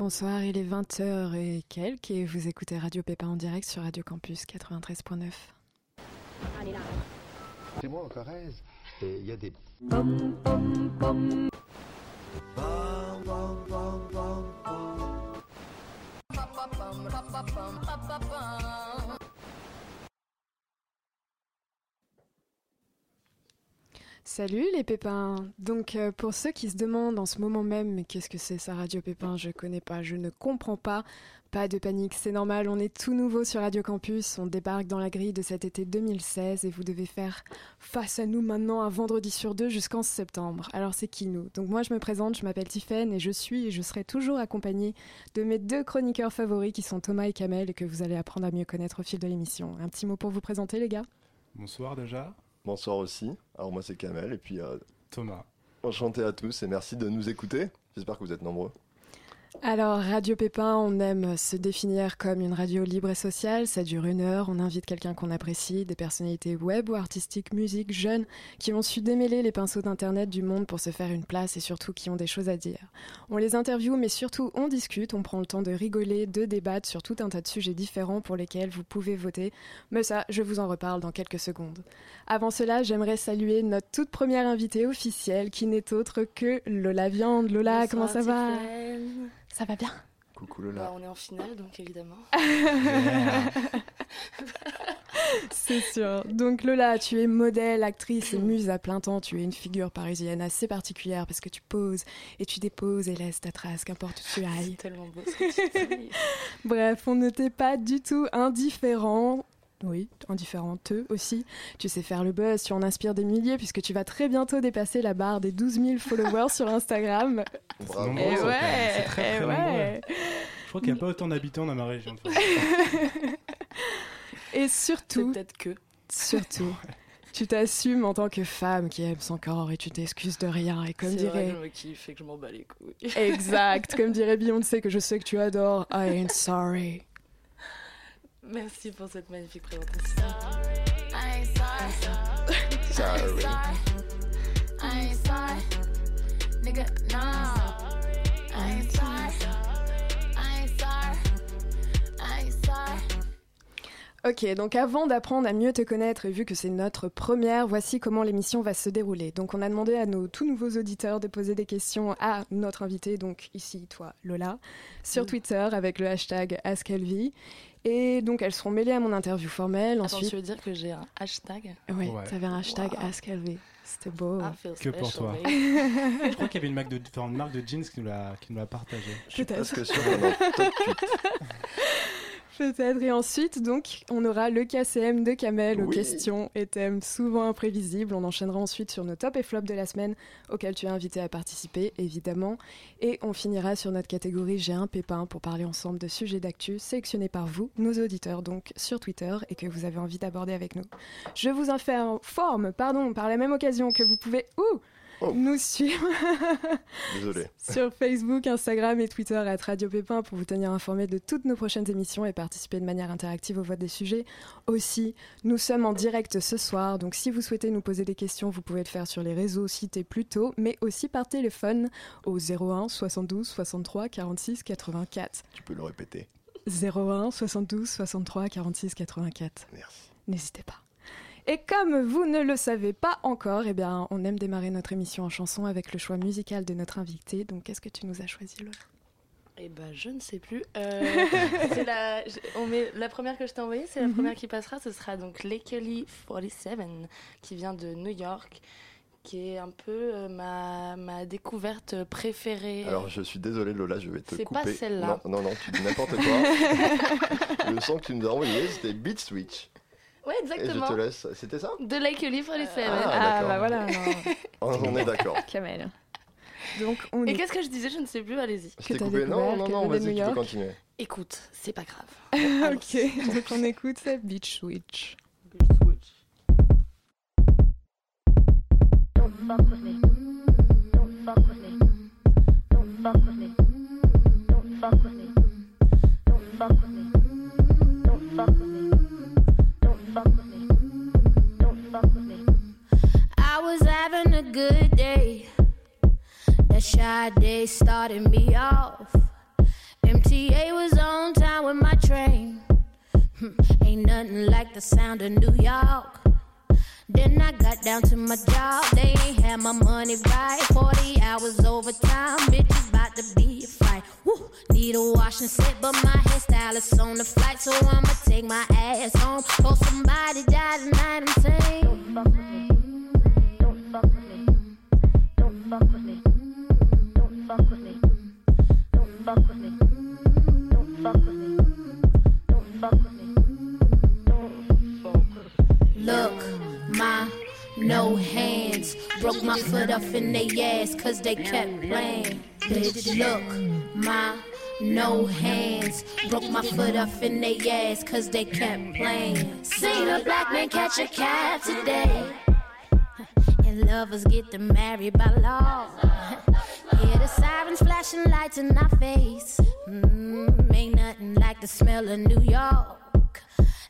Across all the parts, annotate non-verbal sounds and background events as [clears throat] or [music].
Bonsoir, il est 20h et quelques et vous écoutez Radio Pépin en direct sur Radio Campus 93.9. C'est moi en Corrèze. Et il y a des. Salut les pépins. Donc euh, pour ceux qui se demandent en ce moment même qu'est-ce que c'est ça Radio Pépin, je connais pas, je ne comprends pas. Pas de panique, c'est normal, on est tout nouveau sur Radio Campus, on débarque dans la grille de cet été 2016 et vous devez faire face à nous maintenant un vendredi sur deux jusqu'en septembre. Alors c'est qui nous? Donc moi je me présente, je m'appelle Tiffaine et je suis et je serai toujours accompagnée de mes deux chroniqueurs favoris qui sont Thomas et Kamel et que vous allez apprendre à mieux connaître au fil de l'émission. Un petit mot pour vous présenter les gars? Bonsoir déjà. Bonsoir aussi. Alors moi c'est Kamel et puis euh, Thomas. enchanté à tous et merci de nous écouter. J'espère que vous êtes nombreux. Alors, Radio Pépin, on aime se définir comme une radio libre et sociale. Ça dure une heure. On invite quelqu'un qu'on apprécie, des personnalités web ou artistiques, musique, jeunes, qui ont su démêler les pinceaux d'Internet du monde pour se faire une place et surtout qui ont des choses à dire. On les interviewe, mais surtout on discute. On prend le temps de rigoler, de débattre sur tout un tas de sujets différents pour lesquels vous pouvez voter. Mais ça, je vous en reparle dans quelques secondes. Avant cela, j'aimerais saluer notre toute première invitée officielle, qui n'est autre que Lola Viande. Lola, comment ça va? Ça va bien Coucou Bah, Lola. on est en finale, donc évidemment. [laughs] [laughs] C'est sûr. Donc Lola, tu es modèle, actrice et [clears throat] muse à plein temps. Tu es une figure parisienne assez particulière parce que tu poses et tu déposes et laisses ta trace, qu'importe où tu ailles. C'est tellement beau ce que tu dis. [laughs] Bref, on ne t'est pas du tout indifférent. Oui, indifférente aussi. Tu sais faire le buzz, tu en inspires des milliers puisque tu vas très bientôt dépasser la barre des 12 000 followers sur Instagram. [laughs] Bravo. nombreux, Et quand même. C'est ouais, très, et très ouais. Je crois qu'il n'y a pas autant d'habitants dans ma région. [laughs] Et surtout, peut-être que. surtout, [laughs] tu t'assumes en tant que femme qui aime son corps et tu t'excuses de rien. Et comme dirait kiffe et que je m'en bats les couilles. Exact, comme dirait Beyoncé que je sais que tu adores. I ain't sorry. Merci pour cette magnifique présentation. Sorry. Ok, donc avant d'apprendre à mieux te connaître et vu que c'est notre première, voici comment l'émission va se dérouler. Donc on a demandé à nos tout nouveaux auditeurs de poser des questions à notre invité, donc ici toi Lola, sur Mm. Twitter avec le hashtag AskElvie. Et donc elles seront mêlées à mon interview formelle. Attends, Ensuite, tu veux dire que j'ai un hashtag ouais, Ouais. t'avais un hashtag Wow. AskElvie. C'était beau. Que pour toi. [laughs] Je crois qu'il y avait une marque de, enfin, une marque de jeans qui nous l'a, partagé. Peut-être. [laughs] presque sûr qu'on est en top 8. Peut-être. Et ensuite, donc, on aura le KCM de Kamel aux Oui. questions et thèmes souvent imprévisibles. On enchaînera ensuite sur nos top et flops de la semaine auxquels tu es invité à participer, évidemment. Et on finira sur notre catégorie J'ai un pépin pour parler ensemble de sujets d'actu sélectionnés par vous, nos auditeurs, donc sur Twitter et que vous avez envie d'aborder avec nous. Je vous informe, pardon, par la même occasion que vous pouvez ouh, Oh. nous suivre [laughs] Désolé. sur Facebook, Instagram et Twitter à Radio Pépin pour vous tenir informé de toutes nos prochaines émissions et participer de manière interactive au vote des sujets. Aussi, nous sommes en direct ce soir, donc si vous souhaitez nous poser des questions, vous pouvez le faire sur les réseaux cités plus tôt, mais aussi par téléphone au 01 72 63 46 84. Tu peux le répéter. 01 72 63 46 84. Merci. N'hésitez pas. Et comme vous ne le savez pas encore, eh bien, on aime démarrer notre émission en chanson avec le choix musical de notre invité. Donc, qu'est-ce que tu nous as choisi, Lola Eh ben, je ne sais plus. Euh, c'est la, on met, la première que je t'ai envoyée, c'est la Mhm. première qui passera. Ce sera donc Lakely 47, qui vient de New York, qui est un peu euh, ma, ma découverte préférée. Alors je suis désolé Lola, je vais te C'est couper. pas celle-là. Non, non, non, tu dis n'importe quoi. [laughs] le son que tu nous as envoyé, c'était Beat Switch. Ouais, Et je exactement. te laisse. C'était ça? De Lakely 47. Ah, Ah, d'accord. bah voilà. [laughs] On on est d'accord. [laughs] Kamel. Donc, on Et est... qu'est-ce que je disais? Je ne sais plus, allez-y. Je t'ai coupé. Non, non, non, vas-y, tu peux continuer. Écoute, c'est pas grave. [laughs] ok, donc on écoute ça, Beach Switch. Don't fuck with me. Don't fuck with me. Don't fuck with me. Don't fuck with me. Don't fuck with me. Don't fuck with me. was having a good day. That shy day started me off. MTA was on time with my train. Hmm, ain't nothing like the sound of New York. Then I got down to my job. They ain't had my money right. 40 hours overtime. Bitch, is about to be a fight. Woo. Need a wash and sit, but my hairstylist on the flight. So I'ma take my ass home. For somebody died and I am saying cause they kept playing. Bitch, look, my no hands. Broke my foot off in they ass cause they kept playing. Seen a black man catch a cat today. And lovers get them married by law. [laughs] Hear the sirens flashing lights in our face. Mm, ain't nothing like the smell of New York.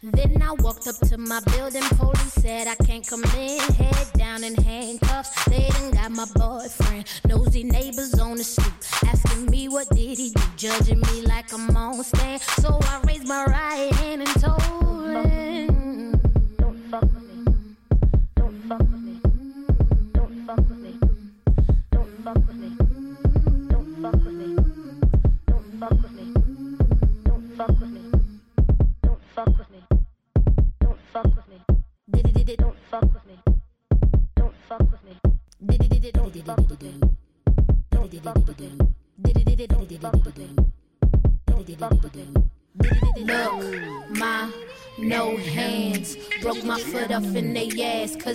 Then I walked up to my building, police said I can't come in. Head down in handcuffs, they done got my boyfriend. Nosy neighbors on the stoop, asking me what did he do, judging me like I'm on stand. So I raised my right hand and told him.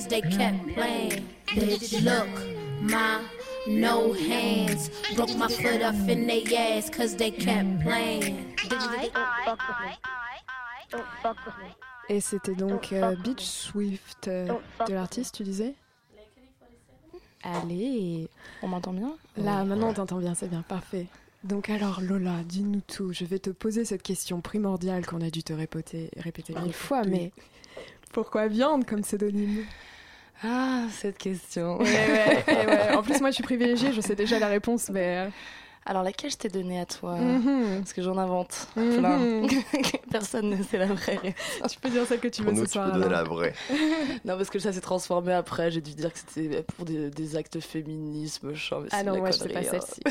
They kept playing. Bitch, look, my no hands broke my foot off in they ass cause they kept playing. Don't fuck with me. Don't fuck with me. Et c'était donc euh, Beach Swift euh, de l'artiste, tu disais Allez, On m'entend bien? Là maintenant on t'entend bien, c'est bien, parfait. Donc alors Lola, dis-nous tout. Je vais te poser cette question primordiale qu'on a dû te répéter, répéter mille fois, mais pourquoi viande comme pseudonyme? Ah, cette question. Ouais, ouais, [laughs] ouais, ouais. En plus moi je suis privilégiée, je sais déjà la réponse, mais... Alors, laquelle je t'ai donnée à toi? Euh, mhm, Parce que j'en invente mhm. plein. [laughs] Personne ne sait la vraie réponse. Tu peux dire celle que tu Pour veux nous, ce tu peux soir. donner alors. la vraie. [laughs] Non, parce que ça s'est transformé après. J'ai dû dire que c'était pour des, des actes féminisme, machin. mais Ah non, moi je sais pas hein. celle-ci.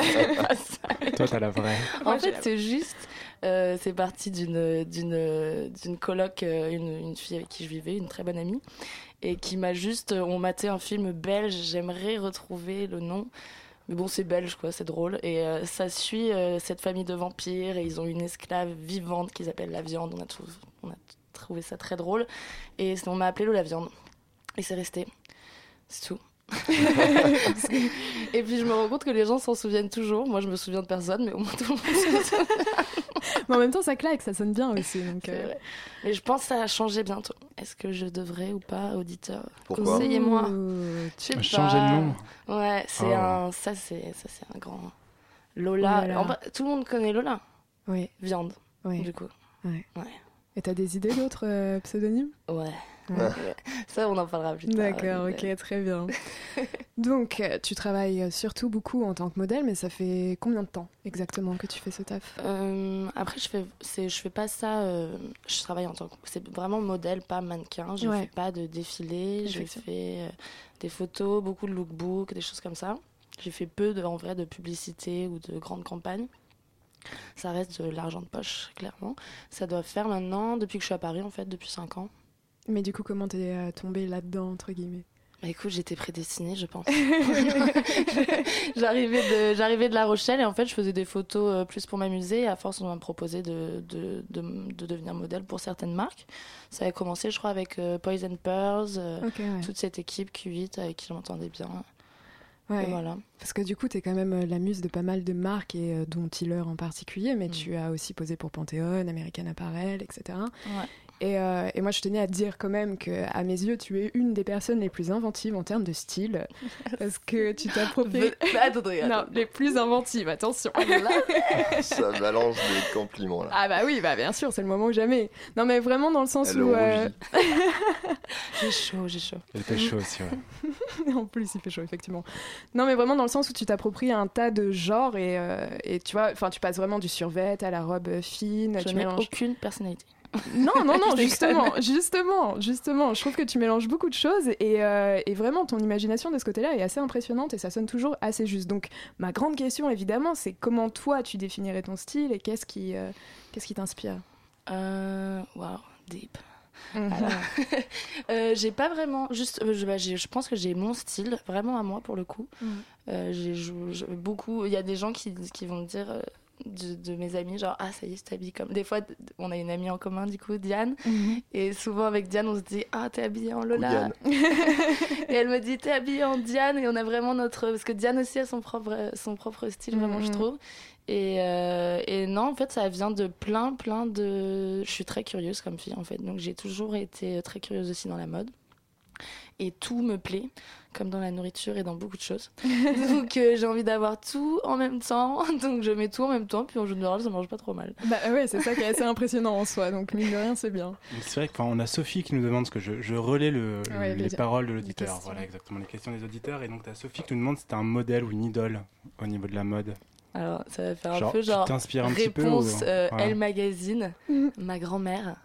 C'est pas ça. Toi, t'as la vraie. En fait, c'est juste, euh, c'est parti d'une d'une d'une coloc, euh, une, fille avec qui je vivais, une très bonne amie, et qui m'a juste, euh, on matait un film belge. J'aimerais retrouver le nom, mais bon, c'est belge quoi, c'est drôle. Et ça suit cette famille de vampires et ils ont une esclave vivante qu'ils appellent la viande. On a, trouvé, on a trouvé ça très drôle et on m'a appelé Lou la viande et c'est resté. C'est tout. [laughs] et puis je me rends compte que les gens s'en souviennent toujours. Moi, je me souviens de personne, mais au moins tout le monde se souvient. [laughs] Mais en même temps ça claque, ça sonne bien aussi. Donc, euh, vrai. Mais je pense que ça va changer bientôt. Est-ce que je devrais ou pas, auditeur? Conseillez-moi. Changer le nom. Ouais, c'est Oh. un. Ça, c'est ça, c'est un grand. Lola. En bas, tout le monde connaît Lola. Oui, Viande, oui. du coup. Et t'as des idées d'autres euh, pseudonymes? Ouais. Ouais. Ça, on en parlera plus tard. D'accord, Ouais. ok, très bien. [laughs] Donc, euh, tu travailles euh, surtout beaucoup en tant que modèle, mais ça fait combien de temps exactement que tu fais ce taf? Euh, après, je fais, je fais pas ça. euh, je travaille en tant que. C'est vraiment modèle, pas mannequin. Je Ouais. fais pas de défilé. Je fais euh, des photos, beaucoup de lookbooks, des choses comme ça. J'ai fait peu, de, en vrai, de publicité ou de grandes campagnes. Ça reste de l'argent de poche, clairement. Ça doit faire maintenant, depuis que je suis à Paris, en fait, depuis 5 ans. Mais du coup, comment t'es euh, tombée là-dedans, entre guillemets? Bah écoute, j'étais prédestinée, je pense. [laughs] j'arrivais, de, j'arrivais de La Rochelle et en fait, je faisais des photos euh, plus pour m'amuser. Et à force, on m'a proposé de, de, de, de devenir modèle pour certaines marques. Ça a commencé, je crois, avec euh, Poison Pearls, ouais. toute cette équipe Q8 avec qui je m'entendais bien. Ouais, voilà. Parce que du coup, t'es quand même la muse de pas mal de marques, et euh, dont Tiller en particulier, mais Mm. tu as aussi posé pour Panthéon, American Apparel, etc. Ouais. Et, euh, et moi, je tenais à te dire quand même que, à mes yeux, tu es une des personnes les plus inventives en termes de style, parce que tu t'appropries. attendez, Non, attendez. les plus inventives, attention. Ça balance des compliments là. Ah bah oui, bah bien sûr, c'est le moment ou jamais. Non mais vraiment dans le sens Elle où... euh, [laughs] J'ai chaud, j'ai chaud. Elle fait chaud aussi, ouais. [laughs] en plus, il fait chaud, effectivement. Non mais vraiment dans le sens où tu t'appropries un tas de genres et, euh, et tu vois, enfin tu passes vraiment du survêt à la robe fine, Je tu n'ai mélanges... aucune personnalité. [laughs] Non, non, non, justement, justement, justement. Je trouve que tu mélanges beaucoup de choses et, euh, et vraiment ton imagination de ce côté-là est assez impressionnante et ça sonne toujours assez juste. Donc, ma grande question, évidemment, c'est comment toi tu définirais ton style et qu'est-ce qui, euh, qu'est-ce qui t'inspire? Euh, Wow, deep. Mhm. [laughs] Euh, j'ai pas vraiment. Juste, euh, je, bah, je pense que j'ai mon style, vraiment à moi pour le coup. Mhm. Euh, j'ai beaucoup. Il y a des gens qui, qui vont me dire. De, de mes amis, genre, ah, ça y est, tu t'habilles comme. Des fois, on a une amie en commun, du coup, Diane. Mhm. Et souvent, avec Diane, on se dit, ah, t'es habillée en Lola. [laughs] Et elle me dit, t'es habillée en Diane. Et on a vraiment notre. Parce que Diane aussi a son propre, son propre style, vraiment, je Mhm. trouve. Et, euh, et non, en fait, ça vient de plein, plein de. Je suis très curieuse comme fille, en fait. Donc, j'ai toujours été très curieuse aussi dans la mode. Et tout me plaît, comme dans la nourriture et dans beaucoup de choses. [laughs] Donc, euh, j'ai envie d'avoir tout en même temps. [laughs] Donc, je mets tout en même temps. Puis, en général, ça mange pas trop mal. Bah ouais, c'est ça qui est assez impressionnant en soi. Donc, mine de rien, c'est bien. C'est vrai qu'on a Sophie qui nous demande ce que je, je relais le, le- Ouais, les les- paroles de l'auditeur. Voilà, exactement, les questions des auditeurs. Et donc, tu as Sophie qui nous demande si tu un modèle ou une idole au niveau de la mode. Alors, ça va faire un peu genre. petit peu Réponse ou- euh. Elle Magazine, Mhm. ma grand-mère.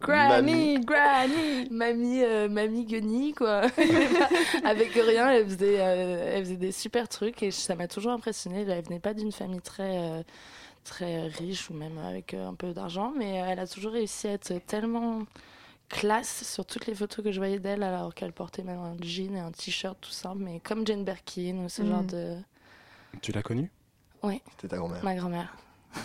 Granny, [laughs] Granny. Mamie, euh, mamie guenille, quoi. [laughs] Avec rien, elle faisait, euh, elle faisait des super trucs et ça m'a toujours impressionnée. Elle venait pas d'une famille très, euh, très riche ou même avec un peu d'argent, mais elle a toujours réussi à être tellement classe sur toutes les photos que je voyais d'elle, alors qu'elle portait même un jean et un t-shirt tout simple, mais comme Jane Birkin ou ce genre de. Tu l'as connue? C'était ta grand-mère. Ma grand-mère. [laughs]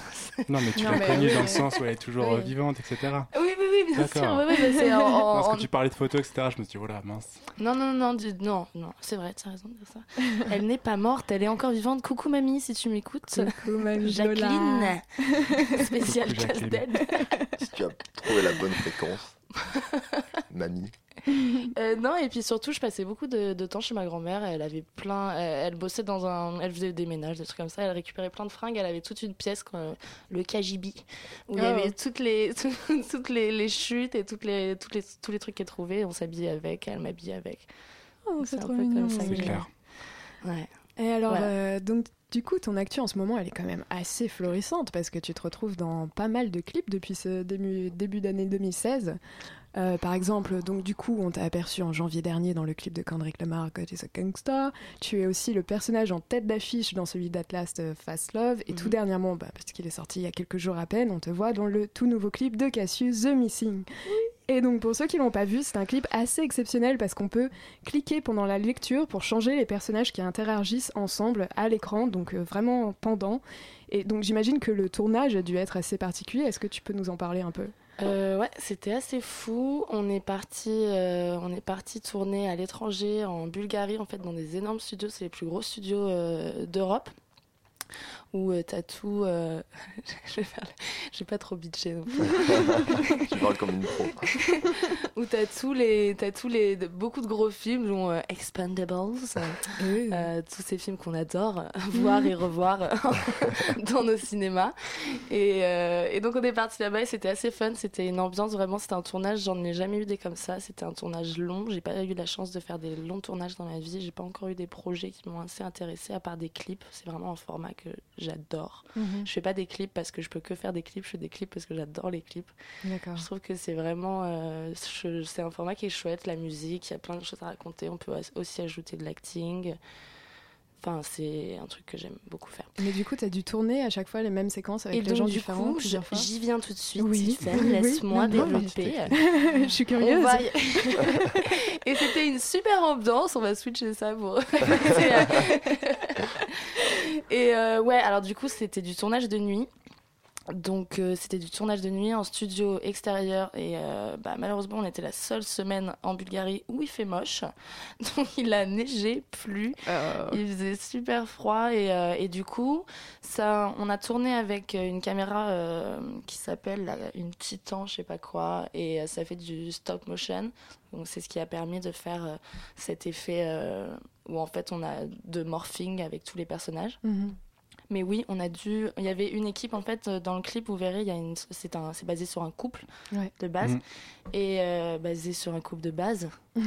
Non, mais tu l'as connue oui, dans oui. le sens où elle est toujours Oui. euh, vivante, etc. Oui, oui, oui, bien sûr. D'accord. Oui, oui, mais c'est en- en- [laughs] parce que tu parlais de photos, etc. Je me suis dit, voilà, mince. Non, non, non, du- non, non, c'est vrai, tu as raison de dire ça. [laughs] Elle n'est pas morte, elle est encore vivante. Coucou mamie, si tu m'écoutes. Coucou, mamie. Jacqueline, spécial casse-tête. Si tu as trouvé la bonne fréquence. [laughs] Mamie. Euh, non, et puis surtout, je passais beaucoup de, de temps chez ma grand-mère. Elle avait plein, elle, elle bossait dans un, elle faisait des ménages, des trucs comme ça. Elle récupérait plein de fringues. Elle avait toute une pièce, quoi, le KGB, où il y Oh. avait toutes les, [laughs] toutes les, les chutes et toutes les, toutes les, tous les trucs qu'elle trouvait. On s'habillait avec, elle m'habillait avec. Oh, C'est un trop peu comme mignon. ça que C'est clair. Ouais. Et alors, Voilà. euh, donc, du coup, ton actu en ce moment, elle est quand même assez florissante parce que tu te retrouves dans pas mal de clips depuis ce début, début d'année 2016. Euh, par exemple, donc du coup, on t'a aperçu en janvier dernier dans le clip de Kendrick Lamar, God is a Gangsta. Tu es aussi le personnage en tête d'affiche dans celui d'Atlas de Fast Love. Et tout Mhm. dernièrement, bah, parce qu'il est sorti il y a quelques jours à peine, on te voit dans le tout nouveau clip de Cassius, The Missing. Et donc, pour ceux qui l'ont pas vu, c'est un clip assez exceptionnel parce qu'on peut cliquer pendant la lecture pour changer les personnages qui interagissent ensemble à l'écran, donc euh, vraiment pendant. Et donc, j'imagine que le tournage a dû être assez particulier. Est-ce que tu peux nous en parler un peu? Euh, ouais, c'était assez fou. On est parti, euh, on est parti tourner à l'étranger, en Bulgarie, en fait, dans des énormes studios. C'est les plus gros studios d'Europe. Où euh, t'as tout. euh, [laughs] je vais faire. le- Je vais pas trop bitcher non plus. [laughs] tu parles comme une pro. [laughs] où t'as tous les, t'as tous les, beaucoup de gros films, dont euh, Expendables, euh, tous ces films qu'on adore voir et revoir dans nos cinémas. Et, euh, et donc on est parti là-bas et c'était assez fun. C'était une ambiance vraiment. C'était un tournage. J'en ai jamais eu des comme ça. C'était un tournage long. J'ai pas eu la chance de faire des longs tournages dans ma vie. J'ai pas encore eu des projets qui m'ont assez intéressé à part des clips. C'est vraiment un format que j'adore. Je fais pas des clips parce que je peux que faire des clips. Je fais des clips parce que j'adore les clips. Je trouve que c'est vraiment. euh, c'est un format qui est chouette, la musique, il y a plein de choses à raconter. On peut aussi ajouter de l'acting. Enfin, c'est un truc que j'aime beaucoup faire. Mais du coup, tu as dû tourner à chaque fois les mêmes séquences avec Et les gens du différents coup, plusieurs je- fois j'y viens tout de suite. Oui, laisse-moi Non, développer. [laughs] Je suis curieuse. va [laughs] Et c'était une super ambiance. On va switcher ça pour. [laughs] Et euh, ouais, alors du coup, c'était du tournage de nuit. Donc euh, c'était du tournage de nuit en studio extérieur et euh, bah, malheureusement on était la seule semaine en Bulgarie où il fait moche. [laughs] Donc il a neigé, plu, Euh, il faisait super froid et, et du coup ça, on a tourné avec une caméra qui s'appelle une Titan, je sais pas quoi, et ça fait du stop motion. Donc c'est ce qui a permis de faire cet effet où en fait on a de morphing avec tous les personnages. mhm. Mais oui, on a dû. Il y avait une équipe en fait euh, dans le clip. Vous verrez, il y a une. C'est un. C'est basé sur un couple Ouais. de base Mhm. et euh, basé sur un couple de base. [laughs]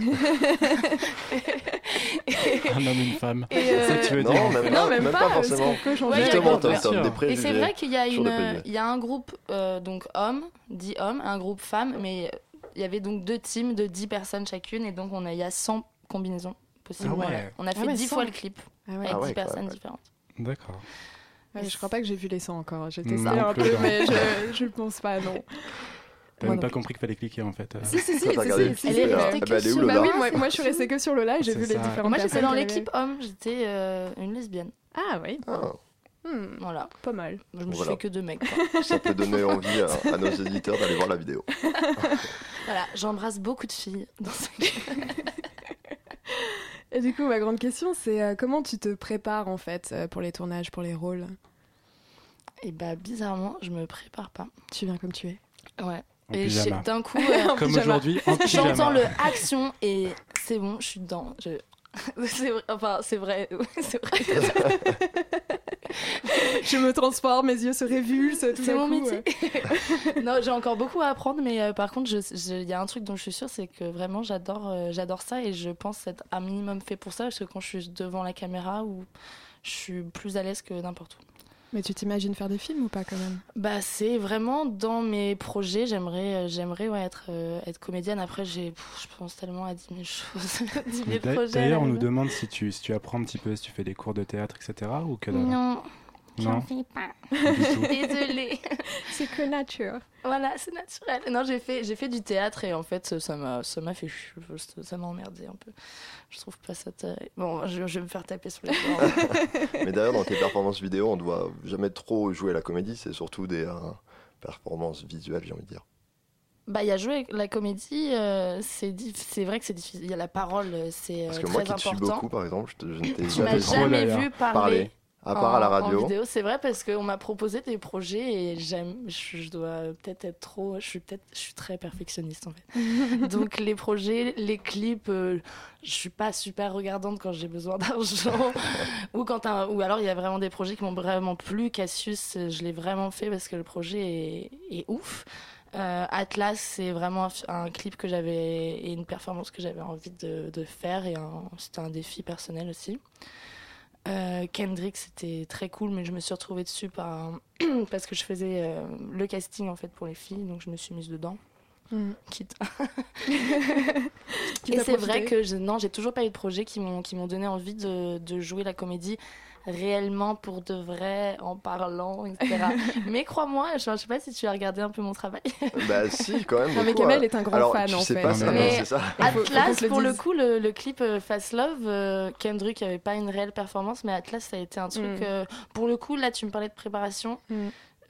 Un homme, une femme. Et, C'est ça que tu veux Non, dire. même, Non, pas, même, même pas, pas forcément. peut changer. Justement, t'as des Et préjugés. c'est vrai qu'il y a une, il y a un groupe euh, donc hommes, 10 hommes, un groupe femmes, mais il y avait donc deux teams de 10 personnes chacune et donc on a il y a 100 combinaisons possibles. Ah ouais. Voilà. On a fait ouais, 10 100. fois le clip Ah ouais. avec Ah ouais, 10 quand personnes différentes. D'accord. Ouais, je crois pas que j'ai vu les 100 encore. J'ai Non testé un peu, non. mais je, [laughs] je pense pas, non. T'as même pas compris qu'il fallait cliquer en fait. euh. Si, si, si, si, si, Elle si, est mais- restée que bah, sur le Bah là oui, moi, moi je suis restée que sur Lola et j'ai vu les ça. différentes Moi j'étais dans l'équipe homme, j'étais euh, une lesbienne. Ah oui, Ah, Hmm, Voilà, pas mal. je me suis Voilà. fait que deux mecs. quoi. [laughs] ça peut donner envie à, à nos éditeurs d'aller voir la vidéo. voilà, j'embrasse beaucoup de filles dans ce [laughs] Et du coup, ma grande question, c'est euh, comment tu te prépares en fait euh, pour les tournages, pour les rôles? Et bah bizarrement, je me prépare pas. Tu viens comme tu es. Ouais. En Et pyjama. d'un coup, [laughs] euh, Comme aujourd'hui. [laughs] J'entends le action et c'est bon, je suis dedans. Je... [laughs] c'est vrai, enfin, c'est vrai. c'est vrai. Je me transforme, mes yeux se révulsent. tout C'est mon coup, métier. euh. [laughs] non, j'ai encore beaucoup à apprendre, mais euh, par contre, il y a un truc dont je suis sûre, c'est que vraiment, j'adore, euh, j'adore ça et je pense être un minimum fait pour ça, parce que quand je suis devant la caméra, ou je suis plus à l'aise que n'importe où. Mais tu t'imagines faire des films ou pas quand même? Bah, c'est vraiment dans mes projets. J'aimerais, euh, j'aimerais ouais, être, euh, être comédienne. Après, j'ai, je pense tellement à 10 000 [laughs] choses, 10 000 Mais d'a- projets. D'ailleurs, on nous demande si tu, si tu apprends un petit peu, si tu fais des cours de théâtre, etc. ou que dalle. Non, j'en Non, fais pas. [laughs] Désolée. [laughs] C'est que nature. Voilà, c'est naturel. Non, j'ai fait, j'ai fait du théâtre et en fait, ça m'a, ça m'a fait, ça m'a emmerdé un peu. Je trouve pas ça terrible. Bon, je, je vais me faire taper sur les doigts. [laughs] Mais d'ailleurs, dans tes performances vidéo, on doit jamais trop jouer la comédie, c'est surtout des euh, performances visuelles, j'ai envie de dire. bah, il y a joué la comédie, euh, c'est, diff- c'est vrai que c'est difficile. Il y a la parole, euh, c'est euh, Parce que très moi qui te suis important. beaucoup, par exemple, je, te- je ne t'ai jamais jamais vu parler. À part à la en- en radio. vidéo, c'est vrai parce qu'on m'a proposé des projets et j'aime, je, je dois peut-être être trop, je suis peut-être, je suis très perfectionniste en fait. [laughs] Donc les projets, les clips, euh, je suis pas super regardante quand j'ai besoin d'argent [laughs] ou quand un- ou alors il y a vraiment des projets qui m'ont vraiment plu. Cassius, je l'ai vraiment fait parce que le projet est, est ouf. Euh, Atlas, c'est vraiment un, clip que j'avais et une performance que j'avais envie de, de faire et c'était un défi personnel aussi. Euh, Kendrick, c'était très cool, mais je me suis retrouvée dessus par [clears throat] parce que je faisais euh, le casting en fait pour les filles, donc je me suis mise dedans. Hmm. [laughs] Quitte. Et c'est vrai que je, non, j'ai toujours pas eu de projet qui m'ont qui m'ont donné envie de, de jouer la comédie réellement pour de vrai, en parlant, etc. [laughs] mais crois-moi, je, je sais pas si tu as regardé un peu mon travail. Bah si, quand même. Non, mais beaucoup, Kamel euh. est un grand Alors, fan tu en sais fait. pas ça, Mais- non, Atlas, pour le coup, le, le clip euh, Fast Love, euh, Kendrick avait pas une réelle performance, mais Atlas, ça a été un truc. Mm. euh, pour le coup, là, tu me parlais de préparation. Mm.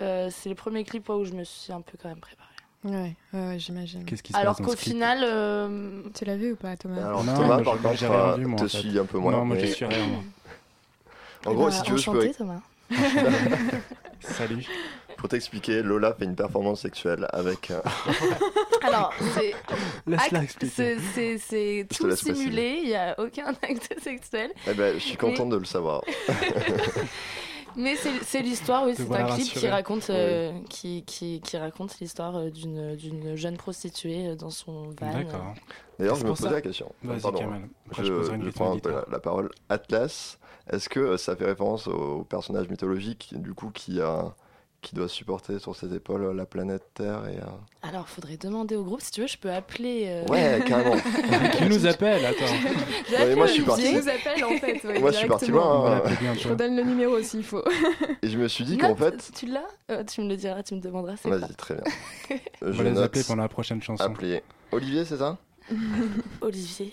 Euh, c'est le premier clip où je me suis un peu quand même préparée. Ouais, ouais, j'imagine. Qu'est-ce qui se Alors qu'au final, euh, Tu l'as vu ou pas, Thomas Alors Non, Thomas, moi, par je- contre, euh, te en fait. suis un peu moins. Non, moi je mais- suis rien. En gros, bah, si tu veux, je peux enchanté, Thomas. [laughs] Salut. Pour t'expliquer, Lola fait une performance sexuelle avec. euh, [laughs] Alors, c'est Laisse-la expliquer. c'est- tout simulé, il n'y a aucun [laughs] acte sexuel. Eh ben, je suis contente de le savoir. Mais c'est l'histoire, oui, c'est voilà un clip qui raconte, euh, qui, qui, qui raconte l'histoire euh, d'une d'une jeune prostituée euh, dans son van. D'accord. D'ailleurs, C'est je me posais la question. Vas-y, je, je je prends un peu d'éditeur. la, la parole. Atlas, est-ce que ça fait référence au personnage mythologique du coup qui a qui doit supporter sur ses épaules la planète Terre et euh, Alors, faudrait demander au groupe, si tu veux, je peux appeler. euh, ouais [laughs] carrément. Qui nous appelle Attends. vais Ouais, moi, je suis parti. Qui nous appelle en fait. ouais, Moi, je suis parti loin. hein. Je vous donne le numéro s'il faut. [laughs] Et je me suis dit qu'en fait, Tu l'as Euh, Tu me le diras, tu me demanderas. vas-y très bien. [laughs] On Je va les appeler pendant la prochaine chanson. appeler Olivier, c'est ça? [laughs] Olivier.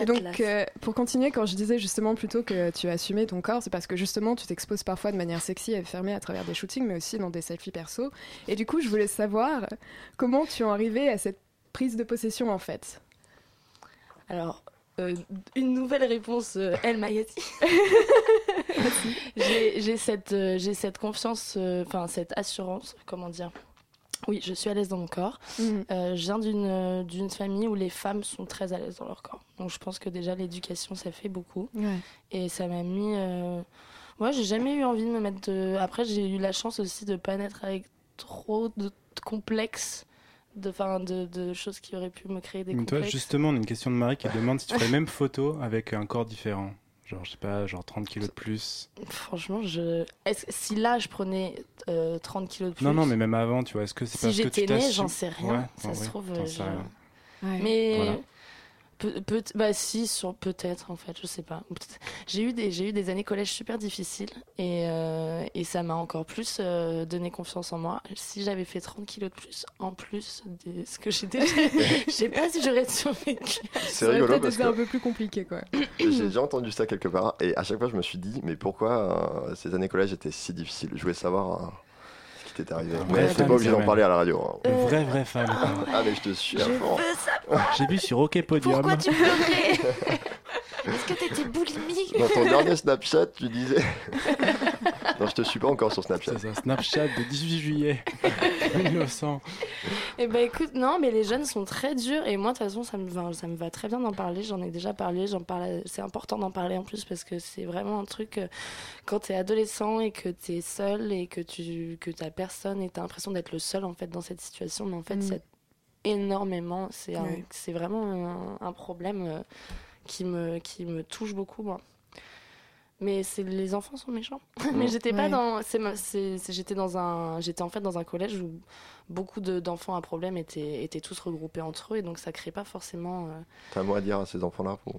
Et donc, euh, pour continuer, quand je disais justement plutôt que tu assumais ton corps, c'est parce que justement, tu t'exposes parfois de manière sexy et fermée à travers des shootings, mais aussi dans des selfies perso. Et du coup, je voulais savoir comment tu en arrivé à cette prise de possession en fait. Alors, euh, une nouvelle réponse, euh, El Mayati. [laughs] j'ai cette, euh, cette confiance, enfin cette assurance, comment dire. Oui, je suis à l'aise dans mon corps. Mhm. Euh, je viens d'une euh, d'une famille où les femmes sont très à l'aise dans leur corps. Donc je pense que déjà l'éducation, ça fait beaucoup. Ouais. Et ça m'a mis. euh, Moi, j'ai jamais eu envie de me mettre de. Après, j'ai eu la chance aussi de pas naître avec trop de complexes, de, enfin, de, de choses qui auraient pu me créer des Mais toi, justement, on a une question de Marie qui demande si tu ferais [laughs] les mêmes photos avec un corps différent. Genre, je sais pas, genre 30 kilos de plus. Franchement, je. Est-ce... Si là, je prenais euh, 30 kilos de plus. Non, non, mais même avant, tu vois, est-ce que c'est Si parce que tu j'étais née, j'en sais rien. Ouais, ça ouais, se oui, trouve. t'en euh, sais je- rien. Ouais. Mais Voilà. Peut, peut- bah si, sur peut-être en fait, je sais pas. J'ai eu des j'ai eu des années collège super difficiles et euh, et ça m'a encore plus euh, donné confiance en moi. Si j'avais fait 30 kilos de plus en plus de ce que j'étais, [laughs] je sais pas si j'aurais survécu. C'est Ça aurait rigolo peut-être parce été un que peu plus compliqué, quoi. j'ai déjà entendu ça quelque part et à chaque fois je me suis dit mais pourquoi euh, ces années collège étaient si difficiles? Je voulais savoir euh, qui t'était arrivé. Un Mais fan, pas obligé d'en parler à la radio. hein. Une Euh, vraie, vraie fan. quoi. Ah mais je te suis à Je fond. veux ça. J'ai vu sur OK Podium. Pourquoi tu pleurais [laughs] Est-ce que t'étais boulimique Dans ton dernier Snapchat, tu disais. [laughs] non, je te suis pas encore sur Snapchat. C'est ça, Snapchat de 18 juillet [laughs] 1900. Eh ben écoute, non, mais les jeunes sont très durs et moi de toute façon ça me va, ça me va très bien d'en parler. J'en ai déjà parlé, j'en parle. C'est important d'en parler en plus parce que c'est vraiment un truc euh, quand t'es adolescent et que t'es seul et que tu que t'as personne et t'as l'impression d'être le seul en fait dans cette situation, mais en fait Mm. c'est énormément. C'est un- c'est vraiment un, un problème euh, qui me qui me touche beaucoup moi. Mais c'est les enfants sont méchants. [laughs] Mais j'étais pas Ouais. dans. c'est ma- c'est- c'est- j'étais dans un. J'étais en fait dans un collège où beaucoup de- d'enfants à problème étaient, étaient tous regroupés entre eux et donc ça crée pas forcément. euh, T'as un mot à dire à ces enfants-là pour...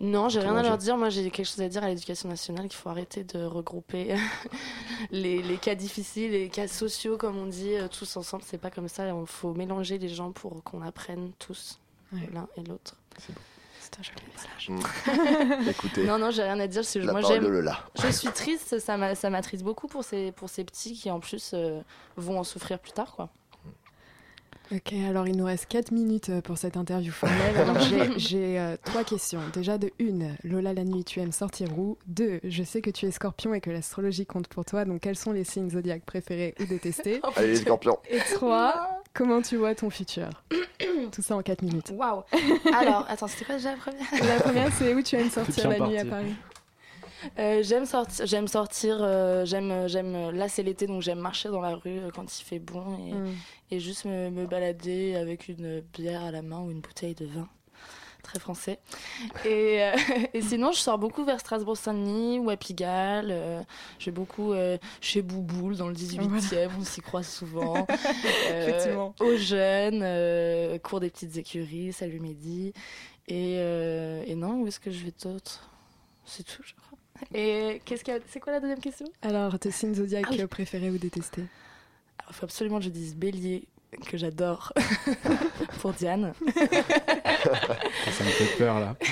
Non, j'ai rien à leur dire. Moi, j'ai quelque chose à dire à l'éducation nationale qu'il faut arrêter de regrouper [laughs] les, les cas difficiles, les cas sociaux, comme on dit, euh, tous ensemble. C'est pas comme ça. Il faut mélanger les gens pour qu'on apprenne tous Ouais. l'un et l'autre. C'est un joli message. Mm. Écoutez, Non, non, j'ai rien à dire. la Moi, parole de j'aime. Lola. Je suis triste, ça m'a- ça m'attriste beaucoup pour ces, pour ces petits qui en plus euh, vont en souffrir plus tard. Quoi. Ok, alors il nous reste 4 minutes euh, pour cette interview formelle. [laughs] Alors j'ai euh, trois questions. Déjà de une, Lola la nuit, tu aimes sortir où? Deux, je sais que tu es scorpion et que l'astrologie compte pour toi, donc quels sont les signes zodiaques préférés ou détestés? [laughs] Allez les scorpions. Et trois, comment tu vois ton futur? [coughs] Tout ça en 4 minutes. Waouh [laughs] Alors, attends, c'était quoi déjà la première? [laughs] La première, c'est où tu aimes sortir la nuit à. Paris? Euh, J'aime sortir, j'aime sortir, euh, j'aime, j'aime. Là, c'est l'été, donc j'aime marcher dans la rue euh, quand il fait bon et, Mm. et juste me, me balader avec une bière à la main ou une bouteille de vin. Très français. Et, euh, [laughs] et sinon, je sors beaucoup vers Strasbourg-Saint-Denis ou à Pigalle. euh, je vais beaucoup euh, chez Bouboule dans le 18e, on s'y croise souvent. [laughs] Euh, Effectivement. aux jeunes, euh, cours des petites écuries, salut Mehdi. Et, euh, et non, où est-ce que je vais d'autre? C'est tout, je crois. Et qu'est-ce qu'il y a C'est quoi la deuxième question? Alors, tes signes zodiaques Ah oui. préférés ou détestés? Alors, il faut absolument que je dise bélier, que j'adore, [laughs] pour Diane. Ça me fait peur là. [laughs]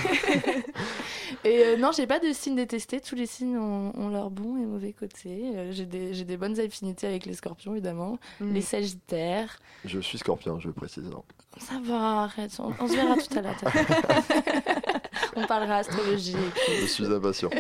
Et euh, non, j'ai pas de signes détestés. Tous les signes ont, ont leur bon et mauvais côté. Euh, j'ai des, j'ai des bonnes affinités avec les scorpions, évidemment. Mm. Les sagittaires. Je suis scorpion, je précise. hein. Ça va, arrête. On, on se verra tout à l'heure. [laughs] on parlera astrologie. et Je suis impatient.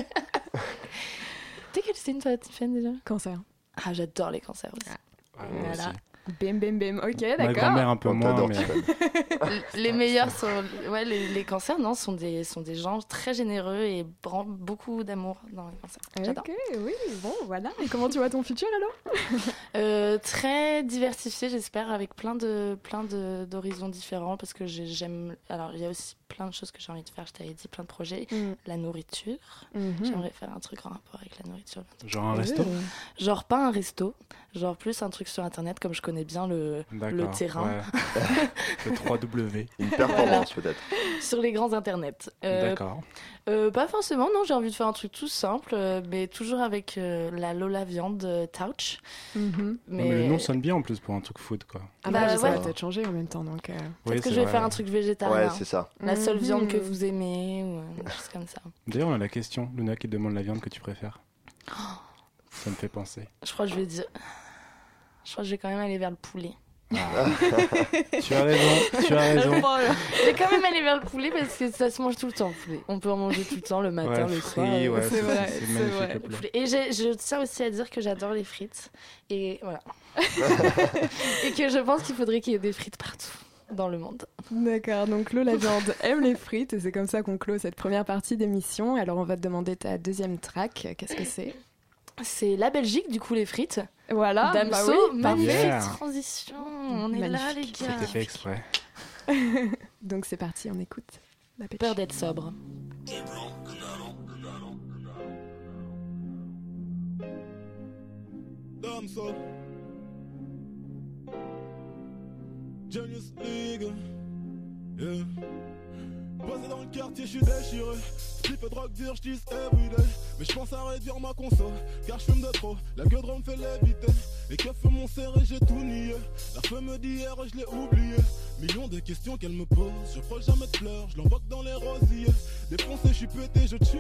T'es quel signe, toi, Tiffany, déjà? Cancer. Ah, j'adore les cancers aussi. Voilà. aussi. Bim, bim, bim. Ok, Ma d'accord. grand-mère un peu On moins, mais [laughs] les meilleurs sont ouais les, les cancers non sont des sont des gens très généreux et beaucoup d'amour dans les cancers j'adore Ok, oui, bon, voilà. Et comment tu vois ton futur alors? [laughs] Euh, très diversifié j'espère avec plein de plein de d'horizons différents parce que j'ai- j'aime alors il y a aussi plein de choses que j'ai envie de faire je t'avais dit plein de projets la nourriture Mhm. j'aimerais faire un truc en rapport avec la nourriture genre un resto. Genre pas un resto genre plus un truc sur internet comme je connais bien le D'accord. terrain. ouais. [laughs] le 3W. Une performance peut-être. sur les grands internets Euh, D'accord. Euh, pas forcément, non, j'ai envie de faire un truc tout simple, euh, mais toujours avec euh, la Lola Viande euh, Touch. mhm. Non, Mais, Mais... le nom sonne bien en plus pour un truc food quoi. Ah Bah, bah, ça ouais. va peut-être changer en même temps, donc... euh, Oui, peut-être que je vais vrai. faire un truc végétarien. Ouais, c'est ça. la seule Mhm. viande que vous aimez, ou euh, des choses comme ça. D'ailleurs, on a la question. Luna qui demande la viande que tu préfères. Ça me fait penser. Je crois que je vais dire. Je crois que je vais quand même aller vers le poulet. [laughs] tu as raison, tu as raison. je vais quand même aller vers le poulet parce que ça se mange tout le temps, le poulet. On peut en manger tout le temps, le matin, Ouais, le soir. frit, euh, ouais, c'est vrai, c'est vrai. poulet. Et je tiens aussi à dire que j'adore les frites. Et voilà. [laughs] et que je pense qu'il faudrait qu'il y ait des frites partout dans le monde. D'accord, donc Lo la viande aime les frites et c'est comme ça qu'on clôt cette première partie d'émission. Alors on va te demander ta deuxième track, qu'est-ce que c'est? C'est la Belgique, du coup, les frites. Voilà, bah Damso, oui, magnifique. Yeah. transition. On est là, les gars. C'était fait exprès. [laughs] Donc c'est parti, on écoute. La. Peur d'être sobre. Damso. Genius League. Yeah. Posé dans le quartier, je suis déchiré. Slip et drogue dure, je everyday. Mais je pense à réduire ma conso, car je fume de trop. La gueule me fait léviter. Les keufs m'ont serré, j'ai tout nié. La femme d'hier, je l'ai oublié. Millions de questions qu'elle me pose. Je frôle jamais de fleurs, je l'envoie que dans les rosiers. Défoncé, je suis pété, je chill.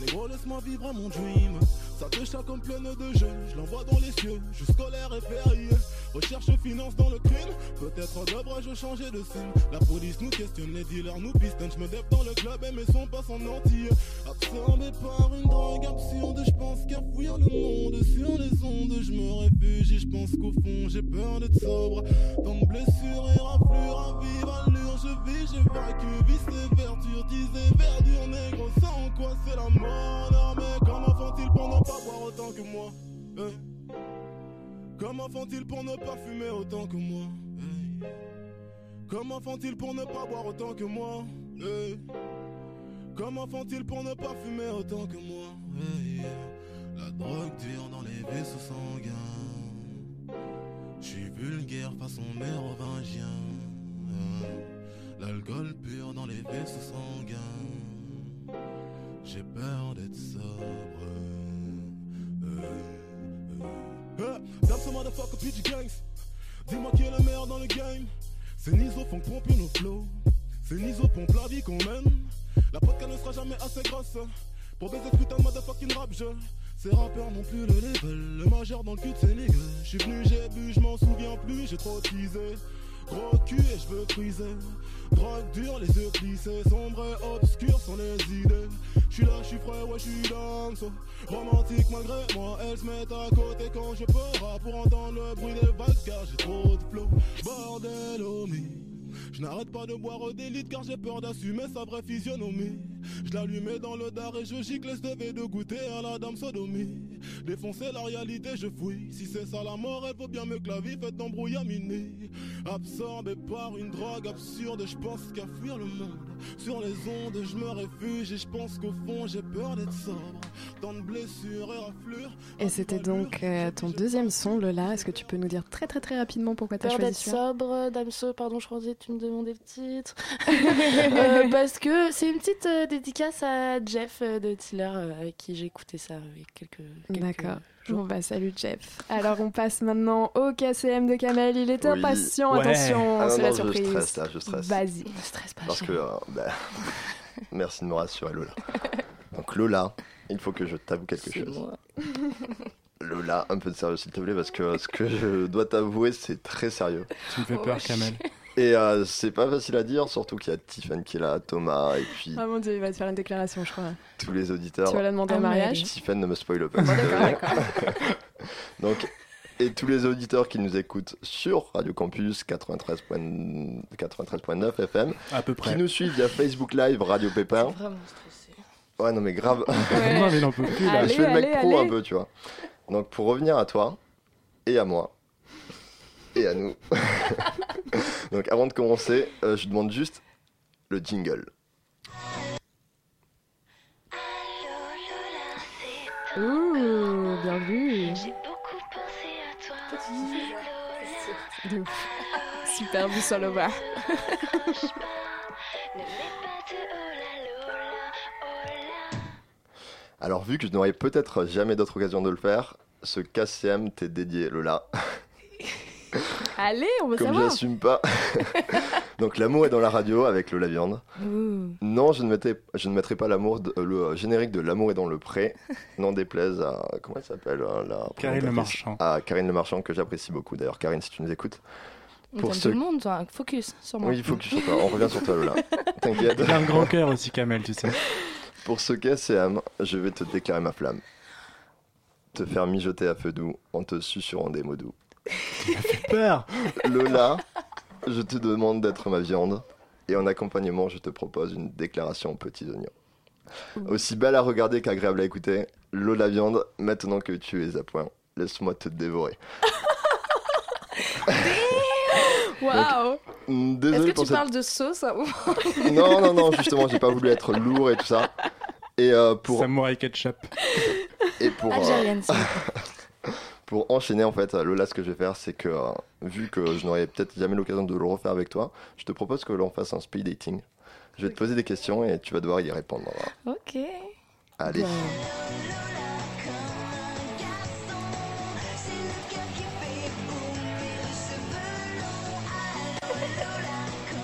Négro, laisse-moi vivre mon dream. Ça touche là comme plein de jeux. Je l'envoie dans les cieux, suis scolaire et férié. Recherche finance dans le crime. Peut-être devrais-je changer de signe. La police nous questionne, les dealers nous pistonnent. Je me dép dans le club et mes sons passent en entier. Absorbé par une drogue absurde, je pense qu'à fuir le monde sur les ondes. Je me réfugie, je pense qu'au fond j'ai peur d'être sobre. Tant de blessures et allure. Je vis, j'évacue, vice et vertu, disais verdure négro. Sans quoi c'est la mort. Non, mais comment font-ils pour ne pas boire autant que moi? Comment font-ils pour ne pas fumer autant que moi. Comment font-ils pour ne pas boire autant que moi. Comment font-ils pour ne pas fumer autant que moi. La drogue dure dans les vaisseaux sanguins. Je suis vulgaire façon mérovingien. L'alcool pur dans les vaisseaux sanguins. J'ai peur d'être sobre. Euh, euh. Damn some motherfucker PG Gangs. Dis-moi qui est le meilleur dans le game. C'est Nizo font pomper nos flows. C'est Nizo pompe la vie qu'on mène. La podcast ne sera jamais assez grosse. Pour baiser ce putain de motherfucking rap jeu. Ces rappeurs n'ont plus le level. Le majeur dans le cul de ces niggas. J'suis venu, j'ai bu, je m'en souviens plus, j'ai trop teasé. Gros cul et je veux friser. Drogue dure, les yeux plissés. Sombre et obscur sont les idées. J'suis là, j'suis frais, ouais, j'suis dans so. Romantique malgré moi, elle se met à côté quand je peur pour entendre le bruit des vagues car j'ai trop de flow. Bordel, homie. Je n'arrête pas de boire des litres car j'ai peur d'assumer sa vraie physionomie. Je l'allumais dans le dard et je gicle ce devait de goûter à la dame sodomie. Défoncer la réalité, je fouille. Si c'est ça la mort, elle vaut bien mieux que la vie faite d'embrouillamini. Absorbé par une drogue absurde, je pense qu'à fuir le monde. Sur les ondes, je me réfugie et je pense qu'au fond, j'ai peur d'être sobre. Tant de blessures et raflures. Et c'était donc euh, ton deuxième son, Lola. Est-ce que tu peux nous dire très très très rapidement pourquoi tu as Peur choisi d'être celui-là sobre, Damso, pardon, je croisais, tu me demandais le titre. [laughs] Euh, parce que c'est une petite euh, dédicace à Jeff euh, de Tiller, euh, avec qui j'ai écouté ça il y a quelques, quelques D'accord. Bon bah salut Jeff. Alors on passe maintenant au KCM de Kamel. Il était Oui. impatient. Ouais. Attention, Ah non, c'est la non, je surprise. stresse là, je stresse. Vas-y. Ne stresse pas, Parce que, euh, bah, [laughs] merci de me rassurer, Lola. Donc, Lola, il faut que je t'avoue quelque C'est chose. moi. [laughs] Lola, un peu de sérieux, s'il te plaît, parce que ce que je dois t'avouer, c'est très sérieux. Tu me fais peur, Kamel. Et euh, c'est pas facile à dire, surtout qu'il y a Tiffany qui est là, Thomas, et puis Ah mon dieu, il va te faire une déclaration, je crois. tous les auditeurs. Tu vas la demander en Ah, mariage? Tiffany ne me spoile pas. Plaît. [laughs] Donc, et tous les auditeurs qui nous écoutent sur Radio Campus 93.9 93.9 FM, À peu qui près. nous suivent via Facebook Live Radio Pépin. Vraiment stressée. Ouais, non, mais grave. Ouais. [laughs] Non, mais plus, là. Allez, je fais le mec allez, pro allez. un peu, tu vois. Donc, pour revenir à toi, et à moi, et à nous. [laughs] Donc, avant de commencer, euh, je demande juste le jingle. Ouh, bien vu. J'ai beaucoup pensé à toi. De ouf. [laughs] Super oh oh là. Alors, vu que je n'aurai peut-être jamais d'autre occasion de le faire, ce KCM t'est dédié, Lola. [laughs] Allez, on veut Comme savoir. j'assume pas. [laughs] Donc, l'amour est dans la radio avec Lola Viande. Ouh. Non, je ne mettrai, je ne mettrai pas l'amour, de- le générique de L'amour est dans le pré. [laughs] N'en déplaise à. Comment elle s'appelle euh, la Karine Le Marchand. À Karine Le Marchand, que j'apprécie beaucoup. D'ailleurs, Karine, si tu nous écoutes. Pour Comme ceux- tout le monde, toi, focus sur moi. Oui, il faut que tu sur toi. On revient sur toi, Lola. [laughs] T'inquiète. Il a un grand cœur aussi, Kamel, tu sais. Pour ce KCM, je vais te déclarer ma flamme. Te faire mijoter à feu doux en te susurrant des mots doux. Peur Lola, je te demande d'être ma viande. Et en accompagnement, je te propose une déclaration aux petits oignons. Aussi belle à regarder qu'agréable à écouter, Lola Viande, maintenant que tu es à point, laisse-moi te dévorer. Waouh Est-ce que pour tu cette... parles de sauce ou- [laughs] Non, non, non, justement, j'ai pas voulu être lourd et tout ça. Et euh, pour, Samouraï ketchup. et pour, euh, Algérienne, ça. [laughs] pour enchaîner, en fait, Lola, ce que je vais faire, c'est que, euh, vu que je n'aurai peut-être jamais l'occasion de le refaire avec toi, je te propose que l'on fasse un speed dating. Je vais te poser des questions et tu vas devoir y répondre. Ok. Allez.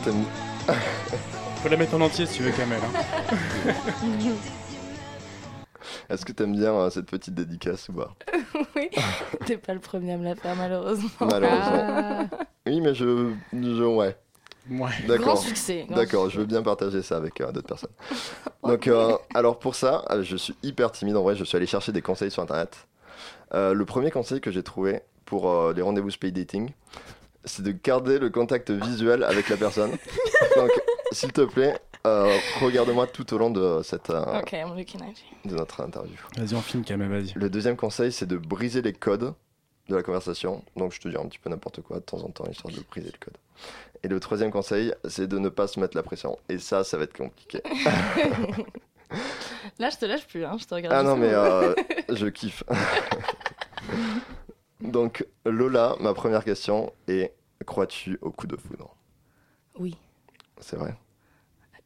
T'aimes- Faut la mettre en entier si tu veux, Kamel. hein. [laughs] Est-ce que t'aimes bien euh, cette petite dédicace ou pas [laughs] oui. T'es pas le premier à me la faire, malheureusement. Malheureusement. Ah. Oui, mais je. je ouais. Ouais. Grand D'accord. succès. grand D'accord, je succès. veux bien partager ça avec euh, d'autres personnes. [laughs] Donc, euh, alors pour ça, euh, je suis hyper timide en vrai. Je suis allé chercher des conseils sur internet. Euh, le premier conseil que j'ai trouvé pour euh, les rendez-vous speed dating, c'est de garder le contact visuel avec la personne. [laughs] Donc, s'il te plaît, euh, regarde-moi tout au long de, cette, euh, Ok, I'm looking at you. de notre interview. Vas-y, on filme, Kamel, vas-y. Le deuxième conseil, c'est de briser les codes de la conversation. Donc, je te dis un petit peu n'importe quoi de temps en temps, histoire de briser le code. Et le troisième conseil, c'est de ne pas se mettre la pression. Et ça, ça va être compliqué. [laughs] Là, je te lâche plus, hein. je te regarde. Ah non, mais euh, [laughs] je kiffe. Donc, Lola, ma première question est crois-tu au coup de foudre? Oui. C'est vrai?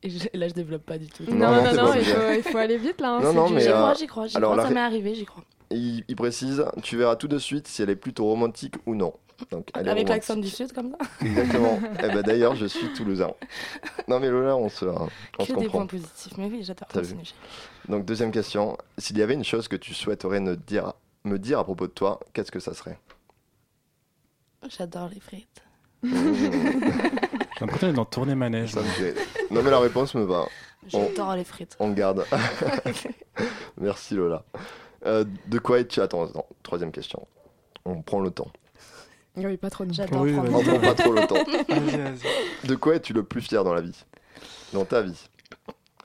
Et je- là, je développe pas du tout. Non, Non, non, il faut, il faut aller vite là. hein, Non, non, mais, J'y euh, crois, j'y crois, j'y alors, crois. la Ça m'est arrivé, j'y crois. il, il précise tu verras tout de suite si elle est plutôt romantique ou non. Donc, elle Avec l'accent du sud, comme ça. Exactement. [laughs] eh ben, D'ailleurs, je suis toulousain. Non, mais Lola, on se, on se Que des comprend. points positifs. Mais oui, j'adore. T'as vu. Continue. Donc, deuxième question. S'il y avait une chose que tu souhaiterais me dire, me dire à propos de toi, qu'est-ce que ça serait? J'adore les frites. [laughs] J'ai l'impression d'être dans Tournée Manège. Ça me fait- Non, mais la réponse me va. J'adore les frites. On garde. [laughs] [laughs] Merci Lola. Euh, de quoi es-tu Attends, attends, troisième question. On prend le temps. Oui, pas trop. J'adore Oui, prendre On prend pas trop le temps. [laughs] Vas-y, vas-y. De quoi es-tu le plus fier dans la vie? Dans ta vie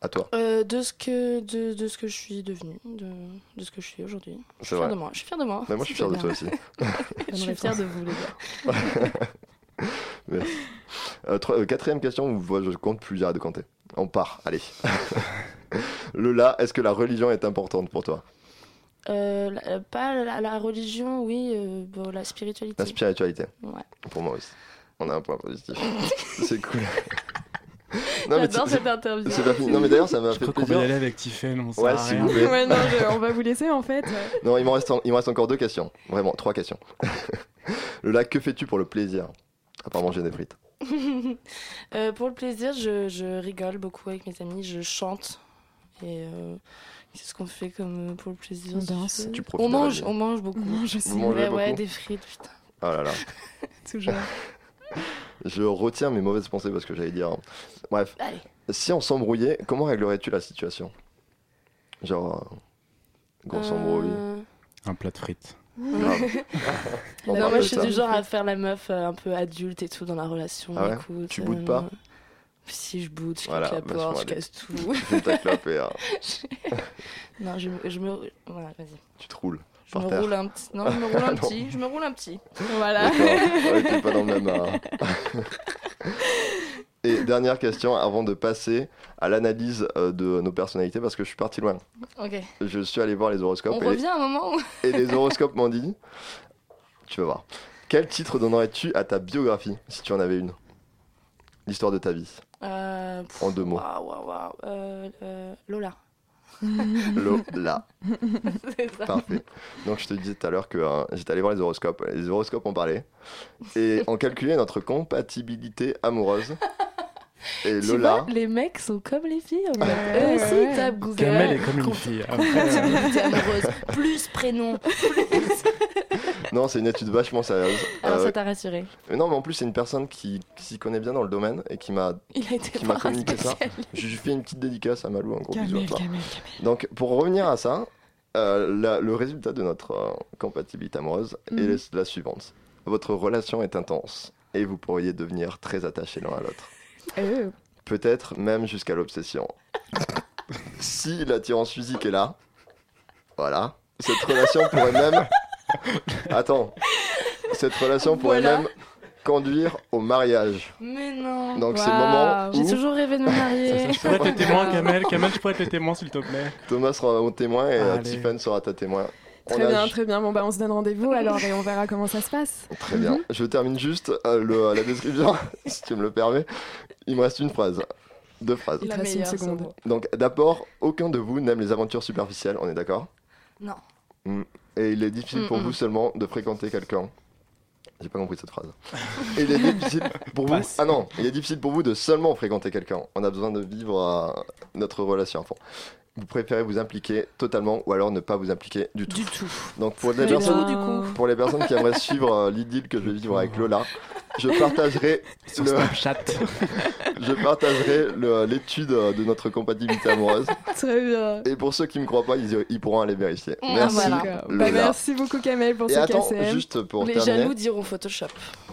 À toi. Euh, de ce que de, de ce que je suis devenue, de, de ce que je suis aujourd'hui. Je suis vrai. de moi. Je suis fière de moi. Mais moi, je suis fier de toi aussi. je suis fière de vous les gars. Merci. Euh, euh, quatrième question, où je compte plus, j'arrête de compter. On part, allez. [laughs] Lola, est-ce que la religion est importante pour toi? Euh, la- pas la, la religion, oui, euh, bon, la spiritualité. La spiritualité, Ouais. pour moi aussi. On a un point positif. [laughs] c'est cool. [laughs] J'adore cette interview. c'est pas fini. Non, mais d'ailleurs, ça m'a Je fait crois qu'on va y plaisir. aller avec Tiffen, on Ouais, à vous. Ouais, non, je- on va vous laisser en fait. Non, il, m'en reste, en- me reste encore deux questions. Vraiment, trois questions. Lola, que fais-tu pour le plaisir? À part manger des frites. [laughs] Euh, pour le plaisir, je, je rigole beaucoup avec mes amis, je chante. Et euh, qu'est-ce qu'on fait comme euh, pour le plaisir On danse. tu On de la mange, on mange beaucoup. Vous Ouais, ouais, beaucoup des frites, putain. Oh là là. [laughs] toujours. [laughs] Je retiens mes mauvaises pensées parce que j'allais dire. Bref, Allez. si on s'embrouillait, comment réglerais-tu la situation? Genre, euh, gros s'embrouille. Euh, Un plat de frites. Non, moi je suis du genre à faire la meuf euh, un peu adulte et tout dans la relation. Ah ouais? écoute, Tu boudes pas? Si je boude, je Voilà, claque la porte, je casse tout. Clope et euh, non, je, me- je me. Voilà, vas-y. tu te roules. Je Par me terre. roule un petit. Non, je me roule un [laughs] petit. Je me roule un petit. [laughs] Voilà. Ouais, t'es pas dans le même. euh. [laughs] Et dernière question avant de passer à l'analyse euh, de nos personnalités parce que je suis parti loin. Ok. Je suis allé voir les horoscopes On et, revient à un moment où. [laughs] et les [laughs] horoscopes m'ont dit Tu vas voir. Quel titre donnerais-tu à ta biographie si tu en avais une? L'histoire de ta vie. Euh, pff, En deux mots. Waouh, waouh, waouh. Euh, euh, Lola. [laughs] Lola. C'est ça. Parfait. Donc je te disais tout à l'heure que euh, j'étais allé voir les horoscopes. Les horoscopes ont parlé. Et ont calculé notre compatibilité amoureuse. Et Tu Lola. vois, les mecs sont comme les filles. en eux ouais, aussi, ouais. ils tapent Google. Kamel est comme une fille. Après, Compatibilité amoureuse. Plus prénom. Non, c'est une étude vachement sérieuse. Alors Euh, ça t'a rassuré. mais non, mais en plus, c'est une personne qui, qui s'y connaît bien dans le domaine et qui m'a. Il a été Qui m'a voir un communiqué ça. Je lui fais une petite dédicace à Malou, un gros bisou Camel, toi. camel, camel. Donc, pour revenir à ça, euh, la- le résultat de notre euh, compatibilité amoureuse Mhm. est la- la suivante. Votre relation est intense et vous pourriez devenir très attachés l'un à l'autre. Euh, Peut-être même jusqu'à l'obsession. [laughs] si l'attirance physique est là, voilà, cette relation pourrait même. [laughs] Attends. Cette relation pourrait Voilà. même conduire au mariage. Mais non. Donc c'est le Waouh. moment J'ai où toujours rêvé de me marier. Je pourrais être le témoin, Kamel. Kamel, je pourrais être le témoin, s'il te plaît. Thomas sera mon témoin et euh, Allez. Tiffen sera ta témoin. Très bien, très bien. Bon, bah, on se donne rendez-vous alors et on verra comment ça se passe. Très bien. Je termine juste euh, le- la description, [laughs] si tu me le permets. Il me reste une phrase. Deux phrases. Il reste une seconde. Donc d'abord, aucun de vous n'aime les aventures superficielles, on est d'accord? Non. Et il est difficile pour Mm, mm. vous seulement de fréquenter quelqu'un. J'ai pas compris cette phrase. Et il est difficile pour vous. Ah non, il est difficile pour vous de seulement fréquenter quelqu'un. On a besoin de vivre euh, notre relation à fond. Vous préférez vous impliquer totalement ou alors ne pas vous impliquer du tout. Du tout. Donc pour les personnes, bien. pour les personnes qui aimeraient suivre euh, l'idylle que je vais vivre avec Lola, je [laughs] partagerai Sur le, Snapchat. [laughs] je partagerai l'étude euh, de notre compatibilité amoureuse. [laughs] Très bien. Et pour ceux qui me croient pas, ils, ils pourront aller vérifier. Ah, Merci. voilà. D'accord. Lola. Bah, merci beaucoup Kamel pour Et ce attends, KCM. juste pour Les terminer. jaloux diront Photoshop.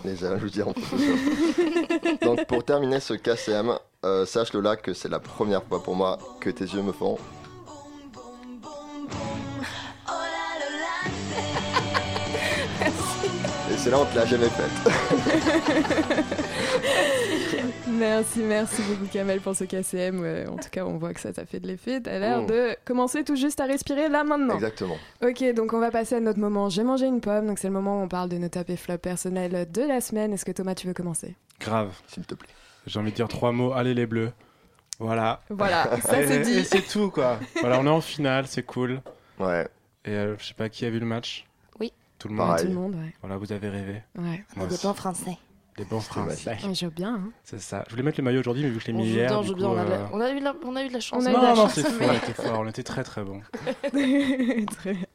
Les jaloux diront Photoshop. Donc pour terminer ce KCM, euh, sache Lola que c'est la première fois pour moi que tes yeux me font. Et c'est là on te l'a jamais faite. [laughs] Merci, merci beaucoup Kamel pour ce KCM. Euh, en tout cas, on voit que ça t'a fait de l'effet. T'as l'air Mm. de commencer tout juste à respirer là maintenant. Exactement. Ok, donc on va passer à notre moment. J'ai mangé une pomme, donc c'est le moment où on parle de nos top et flops personnels de la semaine. Est-ce que Thomas, tu veux commencer? Grave. S'il te plaît. J'ai envie de dire trois mots. Allez les bleus. Voilà. Voilà, ça Et- c'est et dit. c'est tout quoi. Voilà, on est en finale, c'est cool. Ouais. Et euh, je sais pas qui a vu le match. Oui. Tout le monde. Pareil. Tout le monde, ouais. Voilà, vous avez rêvé. ouais. Moi Des aussi. plans français. Des bons français. On joue bien. Hein. C'est ça. Je voulais mettre le maillot aujourd'hui, mais vu que je l'ai On mis hier. bien, on du joue coup, bien. On a, de la- euh, on a eu la- on a eu de la chance. On a eu Non, de la non, c'est faux, mais- on était fort, on était très très bon. [laughs] Très bien.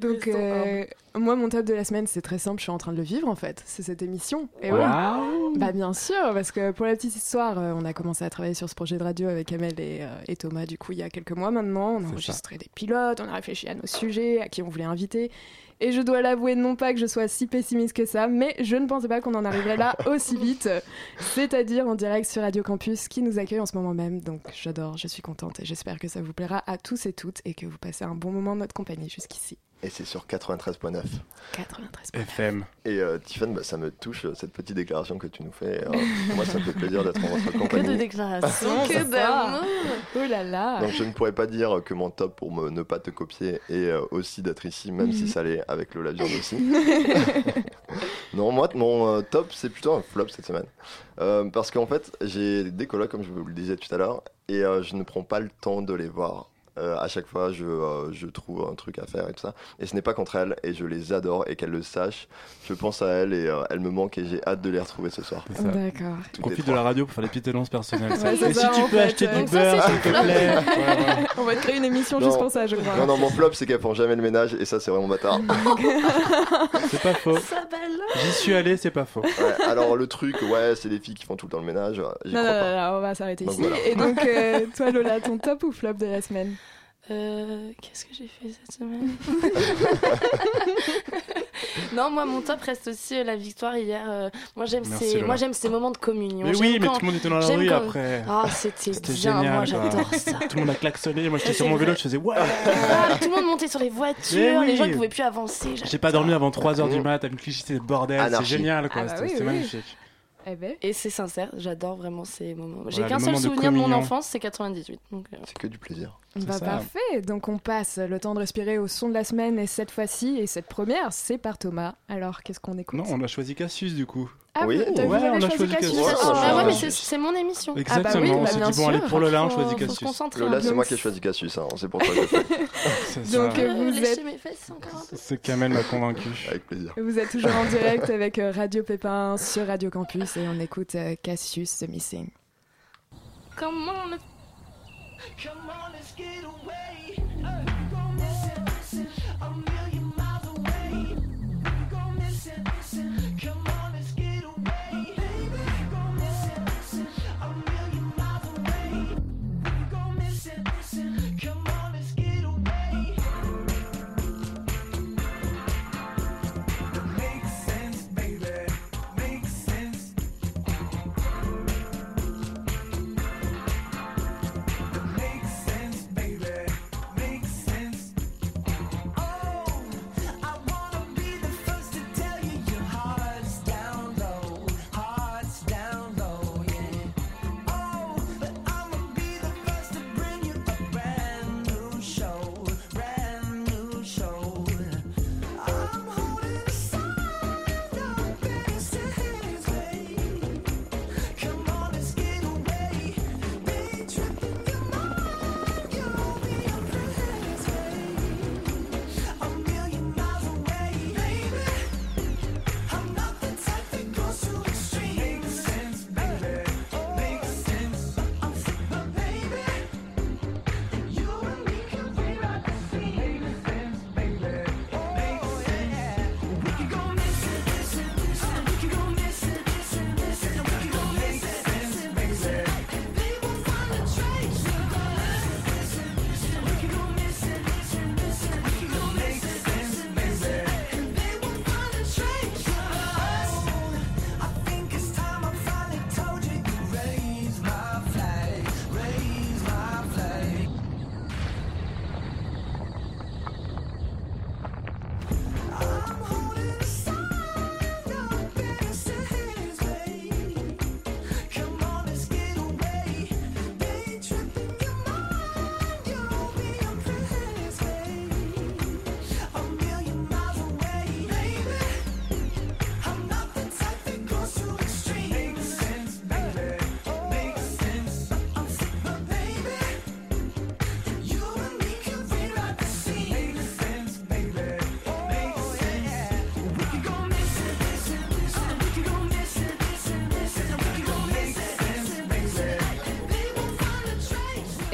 Donc, euh, moi, mon top de la semaine, c'est très simple. Je suis en train de le vivre en fait. C'est cette émission. Et ouais. Waouh Bah bien sûr, parce que pour la petite histoire, euh, on a commencé à travailler sur ce projet de radio avec Amel et, euh, et Thomas, du coup, il y a quelques mois maintenant. On a enregistré des pilotes, on a réfléchi à nos sujets, à qui on voulait inviter. Et je dois l'avouer, non pas que je sois si pessimiste que ça, mais je ne pensais pas qu'on en arriverait là [laughs] aussi vite. C'est-à-dire en direct sur Radio Campus, qui nous accueille en ce moment même. Donc j'adore, je suis contente et j'espère que ça vous plaira à tous et toutes et que vous passez un bon moment de notre compagnie jusqu'ici. Et c'est sur 93.9. 93. FM. Et euh, Tiffen, bah, ça me touche euh, cette petite déclaration que tu nous fais. Euh, moi, ça me fait plaisir d'être en votre Que de compagnie. déclarations, C'est que d'amour. Oh là là Donc je ne pourrais pas dire que mon top pour me- ne pas te copier est euh, aussi d'être ici, même si ça l'est avec Lola Viande aussi. [laughs] non, moi, mon euh, top, c'est plutôt un flop cette semaine. Euh, parce qu'en fait, j'ai des colocs, comme je vous le disais tout à l'heure, et euh, je ne prends pas le temps de les voir. Euh, à chaque fois, je, euh, je trouve un truc à faire et tout ça. Et ce n'est pas contre elles, et je les adore, et qu'elles le sachent. Je pense à elles, et euh, elles me manquent, et j'ai hâte de les retrouver ce soir. D'accord. Toutes les Profite de la radio pour faire des petites annonces personnelles. ça. Ouais, c'est Et ça, si tu peux fait, acheter du [laughs] ça, beurre, s'il te plaît. Ouais. On va te créer une émission Non. juste pour ça, je crois. Non, non, mon flop, c'est qu'elles font jamais le ménage, et ça, c'est vraiment bâtard. [laughs] C'est pas faux. J'y suis allé, c'est pas faux. Ouais, alors le truc, ouais, c'est les filles qui font tout le temps le ménage. Non, non, crois non, pas. non, on va s'arrêter ici. voilà. Et donc, euh, toi, Lola, ton top ou flop de la semaine? Euh, Qu'est-ce que j'ai fait cette semaine [laughs] Non, moi mon top reste aussi euh, la victoire hier. euh, moi j'aime Merci, ces, Lola. moi j'aime ces moments de communion. Mais J'aime oui, mais quand- tout le monde était dans la j'aime rue quand- après. Ah c'était C'était bien, génial, moi quoi. j'adore ça. Tout le monde a klaxonné, moi j'étais sur mon vélo, je faisais ouais. Ah, tout le monde montait sur les voitures, Mais les gens ne pouvaient plus avancer. J'ai pas dormi avant 3h du Mmh. mat, avec Clichy, c'était le bordel, c'est Anarchie. génial quoi, Ah bah c'était oui, c'était oui. magnifique. Eh ben. Et c'est sincère, j'adore vraiment ces moments. J'ai qu'un seul moment de souvenir de, mon communion. enfance, c'est 98. Donc, euh, C'est que du plaisir. C'est Bah, ça. parfait. Donc, on passe le temps de respirer au son de la semaine. Et cette fois-ci, et cette première, c'est par Thomas. Alors, qu'est-ce qu'on écoute? Non, on a choisi Cassius du coup. Ah, Oui. t'as- Ouais, on a choisi. Ouais, ah, on bah ouais, mais choisi. c'est c'est mon émission. Exactement, bah oui, on bah s'est dit bon allez pour le là, on choisit concentrer. Lola, un peu. c'est moi qui ai choisi Cassius, hein, c'est pour toi que je. [laughs] C'est Donc, euh, vous êtes- mes fesses encore un peu. Ce Kamel m'a convaincu. Avec plaisir. Vous êtes toujours en direct avec euh, Radio Pépin sur Radio Campus. Et on écoute euh, Cassius The Missing. Comment le- Makes sense, baby.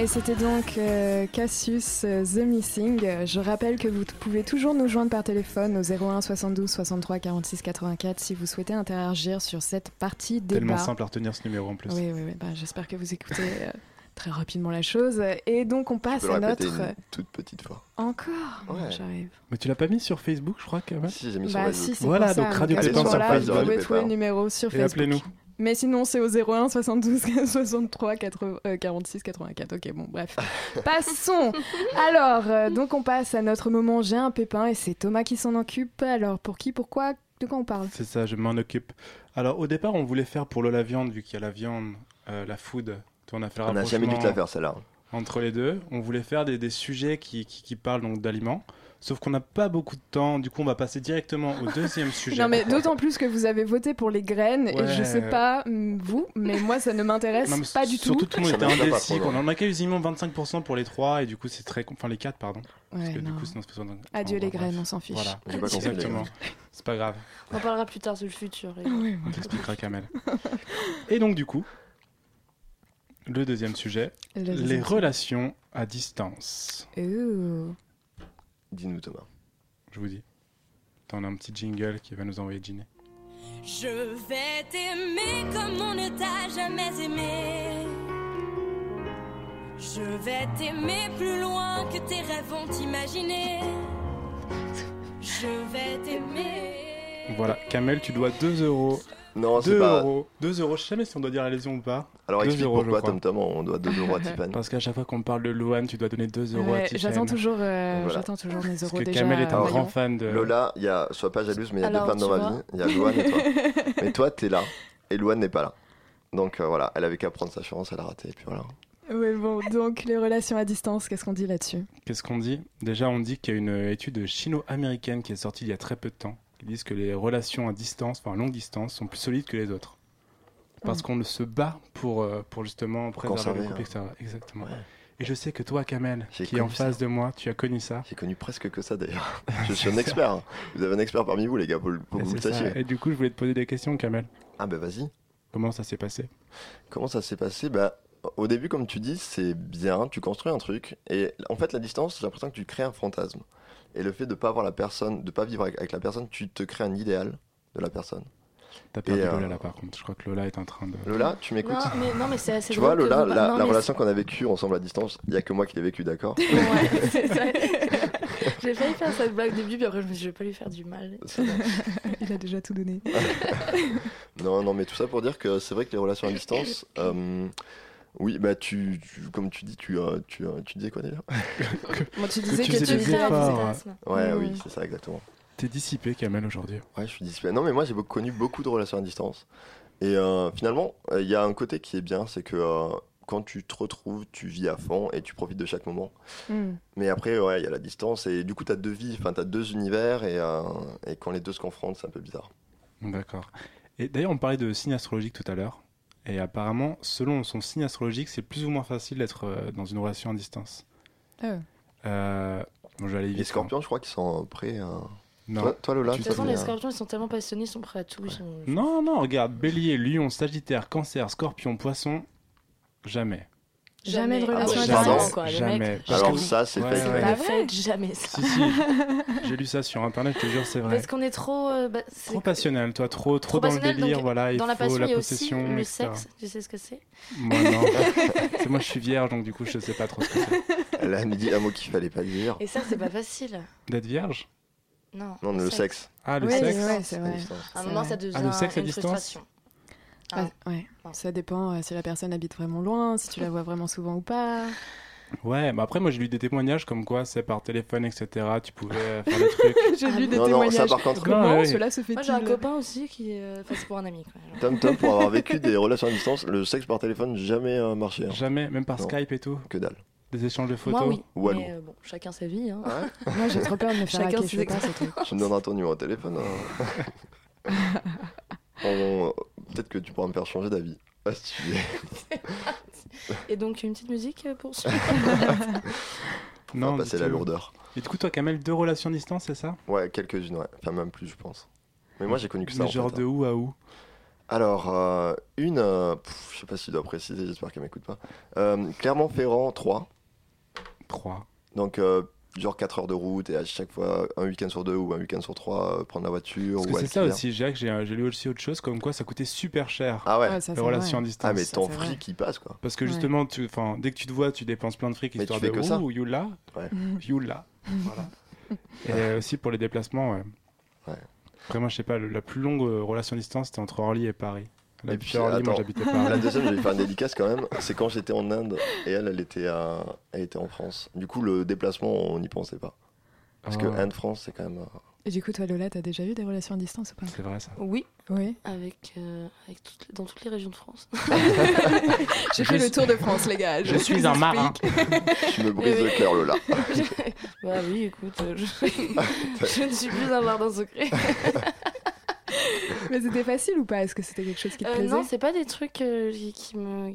Et c'était donc euh, Cassius euh, The Missing. Je rappelle que vous pouvez toujours nous joindre par téléphone au 01 72 63 46 84 si vous souhaitez interagir sur cette partie débat. Tellement simple à retenir ce numéro en plus. Oui, oui, oui. bah, J'espère que vous écoutez euh, très rapidement la chose. Et donc on passe à notre... une toute petite fois. Encore? Ouais. J'arrive. Mais tu l'as pas mis sur Facebook, je crois, quand même Si, j'ai mis sur Bah Facebook. si, Voilà, pour ça. donc Radio à ce Pépin sur Facebook, vous Radio pouvez trouver le numéro sur Et Facebook. appelez-nous. Mais sinon, c'est au 01 72 63 80, euh, 46 84. Ok, bon, bref. [laughs] Passons. Alors, euh, donc on passe à notre moment J'ai un pépin et c'est Thomas qui s'en occupe. Alors, pour qui, pourquoi, de quoi on parle? C'est ça, je m'en occupe. Alors, au départ, on voulait faire pour le la viande, vu qu'il y a la viande, euh, la food. On a fait le On n'a jamais dû te la faire celle-là. entre les deux. On voulait faire des, des sujets qui, qui, qui parlent donc d'aliments. Sauf qu'on n'a pas beaucoup de temps. Du coup, on va passer directement au deuxième [laughs] sujet. Non, mais d'autant plus que vous avez voté pour les graines et je sais pas hum, vous, mais moi ça ne m'intéresse pas du tout. Surtout, tout le monde était pas indécis. On en a quasiment 25% pour les trois, et du coup, c'est très. Enfin, les quatre, pardon. Parce Ouais, que du coup, sinon, c'est besoin Adieu enfin, les bref. graines, on s'en fiche. Voilà, pas exactement. C'est pas grave, On en parlera plus tard sur le futur. les gars. Oui, on t'expliquera Kamel. [laughs] Et donc, du coup, le deuxième sujet, Le les relations à distance. Ouh. Dis-nous Thomas. Je vous dis. Attends, on a un petit jingle qui va nous envoyer Ginny. Je vais t'aimer comme on ne t'a jamais aimé. Je vais t'aimer plus loin que tes rêves vont t'imaginer. Je vais t'aimer. Voilà, Kamel, tu dois 2 euros. Non, c'est 2 pas. euros. 2 euros, je sais jamais si on doit dire la lésion ou pas. Alors Deux explique euros, je pourquoi crois. Tom Tom on doit 2 euros à Tiffany. [laughs] Parce qu'à chaque fois qu'on parle de Luan, tu dois donner 2 euros à Ouais, Tiffen. J'attends toujours, euh, Voilà. j'attends toujours mes Parce euros que déjà. Kamel est un grand fan de. Lola, il y a, sois pas jalouse, mais il y a Alors, deux femmes dans tu ma vois. vie. Il y a Louane et toi. [laughs] mais toi, t'es là. Et Louane n'est pas là. Donc euh, voilà, elle avait qu'à prendre sa chance, elle a raté. Et puis voilà. Oui, bon, donc les relations à distance, qu'est-ce qu'on dit là-dessus? Qu'est-ce qu'on dit? Déjà, on dit qu'il y a une étude chino-américaine qui est sortie il y a très peu de temps. Qui disent que les relations à distance, enfin à longue distance, sont plus solides que les autres. Parce Mm. qu'on se bat pour, euh, pour justement préserver conserver, le couple, hein. etc. Exactement. Ouais. Et je sais que toi, Kamel, qui est en face ça. de moi, tu as connu ça. J'ai connu presque que ça d'ailleurs. [laughs] je suis un expert. hein. Vous avez un expert parmi vous, les gars, pour, pour vous le sachiez. Et du coup, je voulais te poser des questions, Kamel. Ah bah vas-y. Comment ça s'est passé? Comment ça s'est passé? Bah, au début, comme tu dis, c'est bien, tu construis un truc, et en fait, la distance, j'ai l'impression que tu crées un fantasme. Et le fait de pas avoir la personne, de pas vivre avec, avec la personne, tu te crées un idéal de la personne. T'as perdu euh, Lola là, par contre. Je crois que Lola est en train de. Lola, tu m'écoutes? Non, mais, non, mais c'est assez Tu vois, Lola, vous- la, non, la mais relation qu'on a vécue ensemble à distance, il y a que moi qui l'ai vécue, d'accord? Ouais, c'est [laughs] ça. J'ai failli faire cette blague au début, puis après je me suis dit, je vais pas lui faire du mal. [laughs] Il a déjà tout donné. [laughs] Non, non, mais tout ça pour dire que c'est vrai que les relations à distance, euh, oui, bah tu, tu- comme tu dis, tu, euh, tu, euh, tu disais quoi d'ailleurs [laughs] Moi, tu Que disais tu que, faisais tu des crées un efforts. Ouais, Mm. oui, c'est ça exactement. T'es dissipé, Kamel, aujourd'hui. Ouais, je suis discipliné. Non, mais moi j'ai connu beaucoup de relations à distance. Et euh, finalement, euh, il y a un côté qui est bien, c'est que euh, quand tu te retrouves, tu vis à fond et tu profites de chaque moment. Hmm. Mais après, ouais, il y a la distance et du coup, tu as deux vies, enfin, tu as deux univers et, euh, et quand les deux se confrontent, c'est un peu bizarre. D'accord. Et d'ailleurs, on parlait de signe astrologique tout à l'heure. Et apparemment, selon son signe astrologique, c'est plus ou moins facile d'être euh, dans une relation à distance. Ah. Euh, bon, je vais aller vite. Les scorpions, je crois qu'ils sont prêts. à- hein. Non. Toi, toi, Lola, De toute façon, les euh, scorpions, ils sont tellement passionnés, ils sont prêts à tout. Sont... non, non, regarde. Bélier, lion, sagittaire, cancer, scorpion, poisson. Jamais. Jamais de Ah ouais, relation à Pardon distance. quoi, Jamais. Alors que- ça, c'est Ouais, fake. ouais. pas faites jamais ça. Si, si. [laughs] J'ai lu ça sur internet, je te jure, c'est vrai. Parce qu'on est trop. euh, bah, c'est Trop passionnel, toi, trop, trop, Trop dans le délire, donc, voilà, il Dans la faut passion, la aussi possession, le etc. sexe. Tu sais ce que c'est Moi, non. [laughs] C'est- moi, je suis vierge, donc du coup, je sais pas trop ce que c'est. Elle a dit un mot qu'il fallait pas dire. Et ça, c'est pas facile. D'être vierge Non. Non, le sexe. Ah, le Oui, sexe. À un moment, ça devient Ah, le sexe à une frustration. Ah. Ouais, ouais. Ça dépend euh, si la personne habite vraiment loin, si tu la vois vraiment souvent ou pas. Ouais, mais après, moi, j'ai lu des témoignages comme quoi c'est par téléphone, etc. Tu pouvais euh, faire des trucs. [laughs] J'ai Ah lu des non, non, ça, témoignages. par contre- Comment Non, ouais. cela se fait-il Moi, j'ai un copain aussi qui. euh, Enfin, c'est pour un ami. Quoi. Genre. Tom Tom, pour avoir vécu des relations à distance, le sexe par téléphone, jamais euh, marché. hein. Jamais, même par Non. Skype et tout. Que dalle. Des échanges de photos. Moi, oui. Mais euh, bon, chacun sa vie. Hein. [laughs] Moi, j'ai trop peur de me faire Chacun hacker, ses je pas. Tu me donneras ton numéro de téléphone. hein. [laughs] On- Peut-être que tu pourras me faire changer d'avis. Ah, si tu veux. Et donc, une petite musique pour suivre. [laughs] On Non, va passer la lourdeur. Et du coup, toi, Kamel, deux relations à distance, c'est ça? Ouais, quelques-unes, ouais. Enfin, même plus, je pense. Mais moi, j'ai connu que ça. Mais en genre fait, de hein. où à où? Alors, euh, une, euh, pff, je sais pas si je dois préciser, j'espère qu'elle m'écoute pas. Euh, Clermont-Ferrand 3, 3. donc euh, genre 4 heures de route et à chaque fois un week-end sur deux ou un week-end sur trois, euh, prendre la voiture Parce ou que c'est ça aussi, j'ai j'ai j'ai lu aussi autre chose, comme quoi ça coûtait super cher, Ah ouais, Ouais, ça, les relations vrai. à distance. ah mais ton fric qui passe quoi. Parce que Ouais. justement, tu, 'fin, dès que tu te vois, tu dépenses plein de fric Mais histoire tu de que ça. ouh, you là, Ouais. [laughs] you là. Voilà. [laughs] Et euh, aussi pour les déplacements, ouais. Ouais. Après, moi, je sais pas, le- la plus longue euh, relation à distance, c'était entre Orly et Paris. La Et puis, attends. j'habitais La deuxième, je vais faire une [laughs] dédicace quand même. C'est quand j'étais en Inde et elle, elle était, à- elle était en France. Du coup, le déplacement, on n'y pensait pas. Parce que Oh, Inde-France, c'est quand même. euh, Et du coup, toi, Lola, t'as déjà eu des relations à distance ou pas C'est vrai ça. Oui, Oui. avec, euh, avec toutes dans toutes les régions de France. [laughs] [laughs] J'ai fait le tour de France, les gars. Je suis un marin. Tu me brises oui. le cœur, Lola. bah oui, écoute, je, je ne suis plus un jardin secret. Mais c'était facile ou pas? Est-ce que c'était quelque chose qui te Euh, plaisait? non, c'est pas des trucs euh, qui qui me.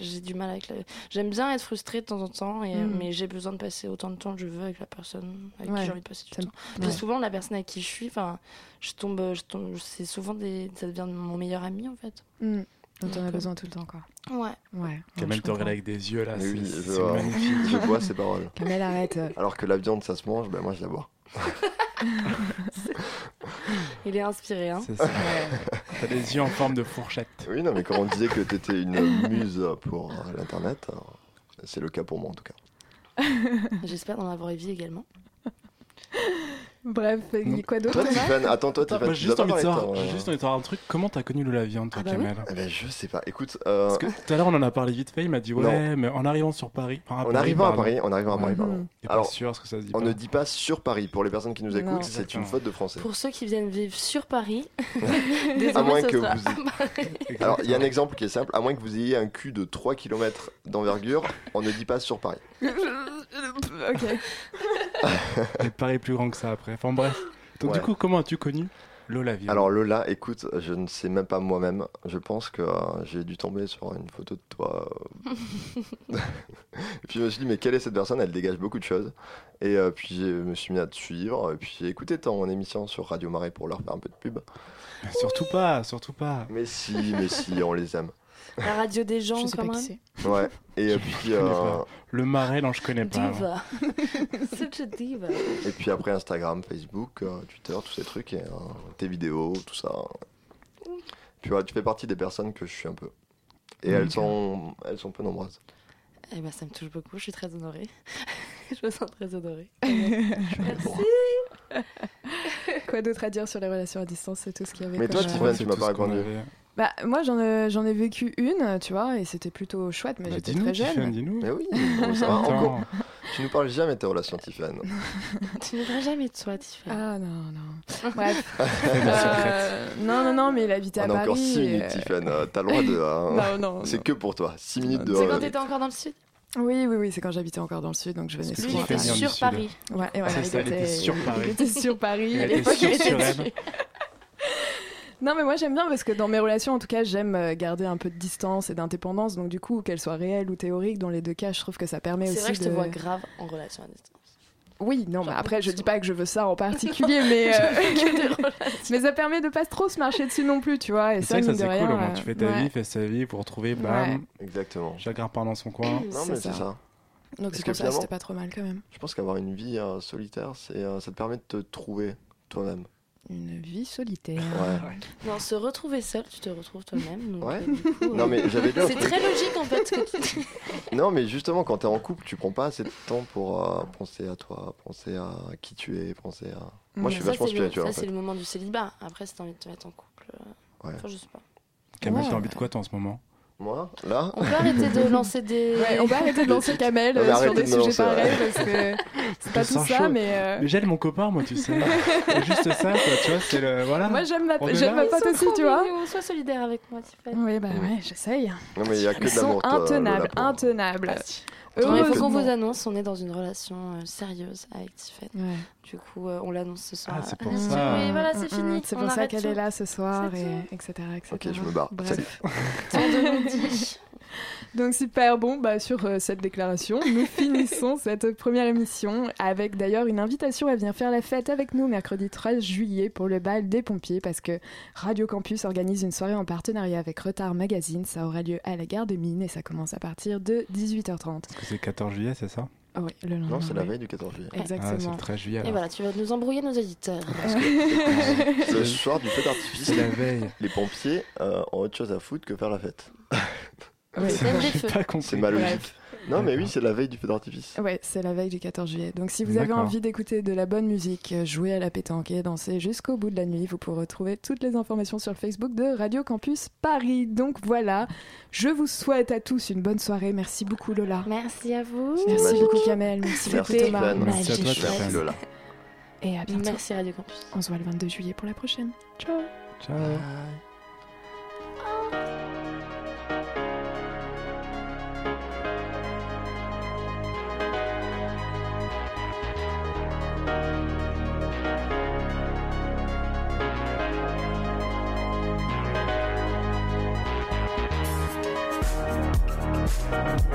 J'ai du mal avec. la- J'aime bien être frustrée de temps en temps, et, Mm. mais j'ai besoin de passer autant de temps que je veux avec la personne avec Ouais. qui j'ai envie de passer du T'aimes- temps. Puis souvent, la personne avec qui je suis, enfin, je tombe, je tombe, c'est souvent des, ça devient mon meilleur ami en fait. Hmm. Dont on a Donc, besoin tout le temps, quoi. Ouais. Ouais. Kamel te regarde avec des yeux là, oui, je c'est vois. magnifique. [laughs] Je bois ces paroles. Kamel, arrête. Alors que la viande, ça se mange, ben moi, je la bois. [laughs] [laughs] Il est inspiré, hein. C'est ça. T'as des yeux en forme de fourchette. Oui, non, mais quand on disait que t'étais une muse pour euh, l'internet, c'est le cas pour moi en tout cas. [laughs] J'espère la vraie vie également. Bref, Mm. quoi d'autre Toi, Tiffany, attends, toi, Attends, Tiffany, j'ai juste envie de pas savoir, parler, j'ai toi, juste envie de savoir un truc. Comment t'as connu le la viande, toi, Ah bah oui. Kamel Eh ben, je sais pas. Écoute, euh, Parce que tout à l'heure, on en a parlé vite fait. Il m'a dit Ouais, mais en arrivant sur Paris. enfin, à en arrivant à. Paris, en arrivant à Paris, pardon. Il est pas Alors, sûr ce que ça se dit. on pas. ne dit pas sur Paris. Pour les personnes qui nous Non. écoutent, c'est une faute de français. Pour ceux qui viennent vivre sur Paris, [laughs] [laughs] À moins ce que sera- vous. Alors, il y a un exemple qui est simple. À moins que vous ayez un cul de 3 km d'envergure, on ne dit pas sur Paris. [laughs] ok. [laughs] Paris est plus grand que ça après. Enfin bref. Donc, Ouais. du coup, comment as-tu connu Lola Alors Lola, écoute, je ne sais même pas moi-même. Je pense que euh, j'ai dû tomber sur une photo de toi. euh. [laughs] et puis je me suis dit, mais quelle est cette personne? Elle dégage beaucoup de choses. Et euh, puis je me suis mis à te suivre. Et puis j'ai écouté ton émission sur Radio Marais pour leur faire un peu de pub. Surtout pas, surtout pas. Mais si, mais si, on les aime. La radio des gens Je sais quand pas même. qui. Ouais. Et Je puis, euh, pas. Le marais, non, je connais pas. Diva. [laughs] Such a diva. et puis après Instagram, Facebook, euh, Twitter, tous ces trucs, et euh, tes vidéos, tout ça. Puis ouais, tu fais partie des personnes que je suis un peu. Et elles sont, elles sont peu nombreuses. Eh ben, ça me touche beaucoup, je suis très honorée. [laughs] je me sens très [laughs] honorée. Quoi d'autre à dire sur les relations à distance C'est tout ce qu'il y avait. Mais toi, Tiffany, tu m'as pas répondu. Bah, moi, j'en ai, j'en ai vécu une, tu vois, et c'était plutôt chouette, mais Bah, j'étais dis-nous, très Tiffany, jeune. dis-nous. Mais oui, on veut savoir. Attends. Encore, tu nous parles jamais de tes relations, Tiffany. [laughs] tu ne verras jamais de toi, Tiffany. Ah non, non. [laughs] Bref. Euh, non, non, non, mais il habitait On à a Paris. encore 6 et- minutes, Tiffany. Euh, T'as le droit de. hein. Non, non. C'est non. que pour toi. 6 minutes de. C'est euh, quand t'étais encore dans le sud? Oui, oui, oui, c'est quand j'habitais encore dans le sud, donc je venais que Lui, il souvent. était sur. Paris. Ouais, et voilà, C'est ça, il était sur Paris. Il était sur Paris. Il était sur il était Suresnes. dessus. Non, mais moi j'aime bien parce que dans mes relations, en tout cas, j'aime euh, garder un peu de distance et d'indépendance. Donc, du coup, qu'elles soient réelles ou théoriques, dans les deux cas, je trouve que ça permet aussi C'est vrai que je te vois grave en relation à distance. Oui, non, mais après, je dis pas que je veux ça en particulier, [laughs] mais, euh, mais ça permet de pas trop se marcher dessus non plus, tu vois. Et C'est vrai que ça c'est rien, cool, euh, tu fais ta ouais. vie, fais sa vie pour retrouver, bam, Ouais. Exactement. chacun part dans son coin. [clears throat] Non, C'est mais ça. c'est ça. Donc, c'est ça, c'était pas trop mal quand même. Je pense qu'avoir une vie euh, solitaire, c'est, euh, ça te permet de te trouver toi-même. Une vie solitaire. Ouais. Non, se retrouver seul, tu te retrouves toi-même. Ouais. euh, Non, euh, mais j'avais un C'est très logique en fait que tu [laughs] Non, mais justement, quand t'es en couple, tu prends pas assez de temps pour euh, penser à toi, penser à qui tu es, penser à. Moi, je suis Ça, vachement spirituel Ça, en c'est fait. le moment du célibat. Après, si t'as envie de te mettre en couple, euh, Ouais. enfin, je sais pas. Kamel, Ouais. t'as envie de quoi toi en ce moment? Moi, là, On peut arrêter de lancer des. [laughs] Ouais, on va arrêter de lancer Kamel euh, sur des de sujets lancer, pareils ouais. parce que [laughs] c'est pas tout ça, chaud. mais. euh, Mais j'aime mon copain, moi, tu sais. C'est juste ça, quoi, tu vois, c'est le. Voilà. Moi j'aime ma, j'aime ma pote aussi, tu vois. Sois solidaire avec moi, Tiffany. Oui, bah ouais, j'essaye. non, mais il y a que Ils de sont intenables, intenables. Ah, Il faut qu'on vous annonce, on est dans une relation euh, sérieuse avec Tiffany. Ouais. Du coup, euh, on l'annonce ce soir. Ah, c'est pour Ah, ça. Oui, voilà, c'est Mm, fini. mm, C'est pour ça qu'elle est là ce soir, et etc., etc. Ok, je me barre. Bref. Salut. Tant de. [laughs] [laughs] Donc super, bon, bah, sur euh, cette déclaration, nous [laughs] finissons cette première émission avec d'ailleurs une invitation à venir faire la fête avec nous mercredi 13 juillet pour le bal des pompiers parce que Radio Campus organise une soirée en partenariat avec Retard Magazine. Ça aura lieu à la gare des Mines et ça commence à partir de 18h30. Parce que c'est 14 juillet, c'est ça? Ah oui, le lendemain. Non, c'est la veille du 14 juillet. Ah, c'est Exactement. le 13 juillet. Et voilà, tu vas nous embrouiller nos auditeurs. [laughs] C'est le soir du feu d'artifice. La veille. Les pompiers euh, ont autre chose à foutre que faire la fête. Ouais, C'est Bref. logique. Non, mais oui, c'est la veille du feu d'artifice. Ouais, c'est la veille du 14 juillet. Donc si vous avez envie d'écouter de la bonne musique, euh, jouer à la pétanque et danser jusqu'au bout de la nuit, vous pourrez retrouver toutes les informations sur le Facebook de Radio Campus Paris. Donc voilà, je vous souhaite à tous une bonne soirée. Merci beaucoup Lola. Merci à vous. Merci magique. beaucoup Kamel, merci, beaucoup Thomas. Merci à toi. Merci Lola. Et à bientôt. Merci Radio Campus. On se voit le 22 juillet pour la prochaine. Ciao Ciao. Música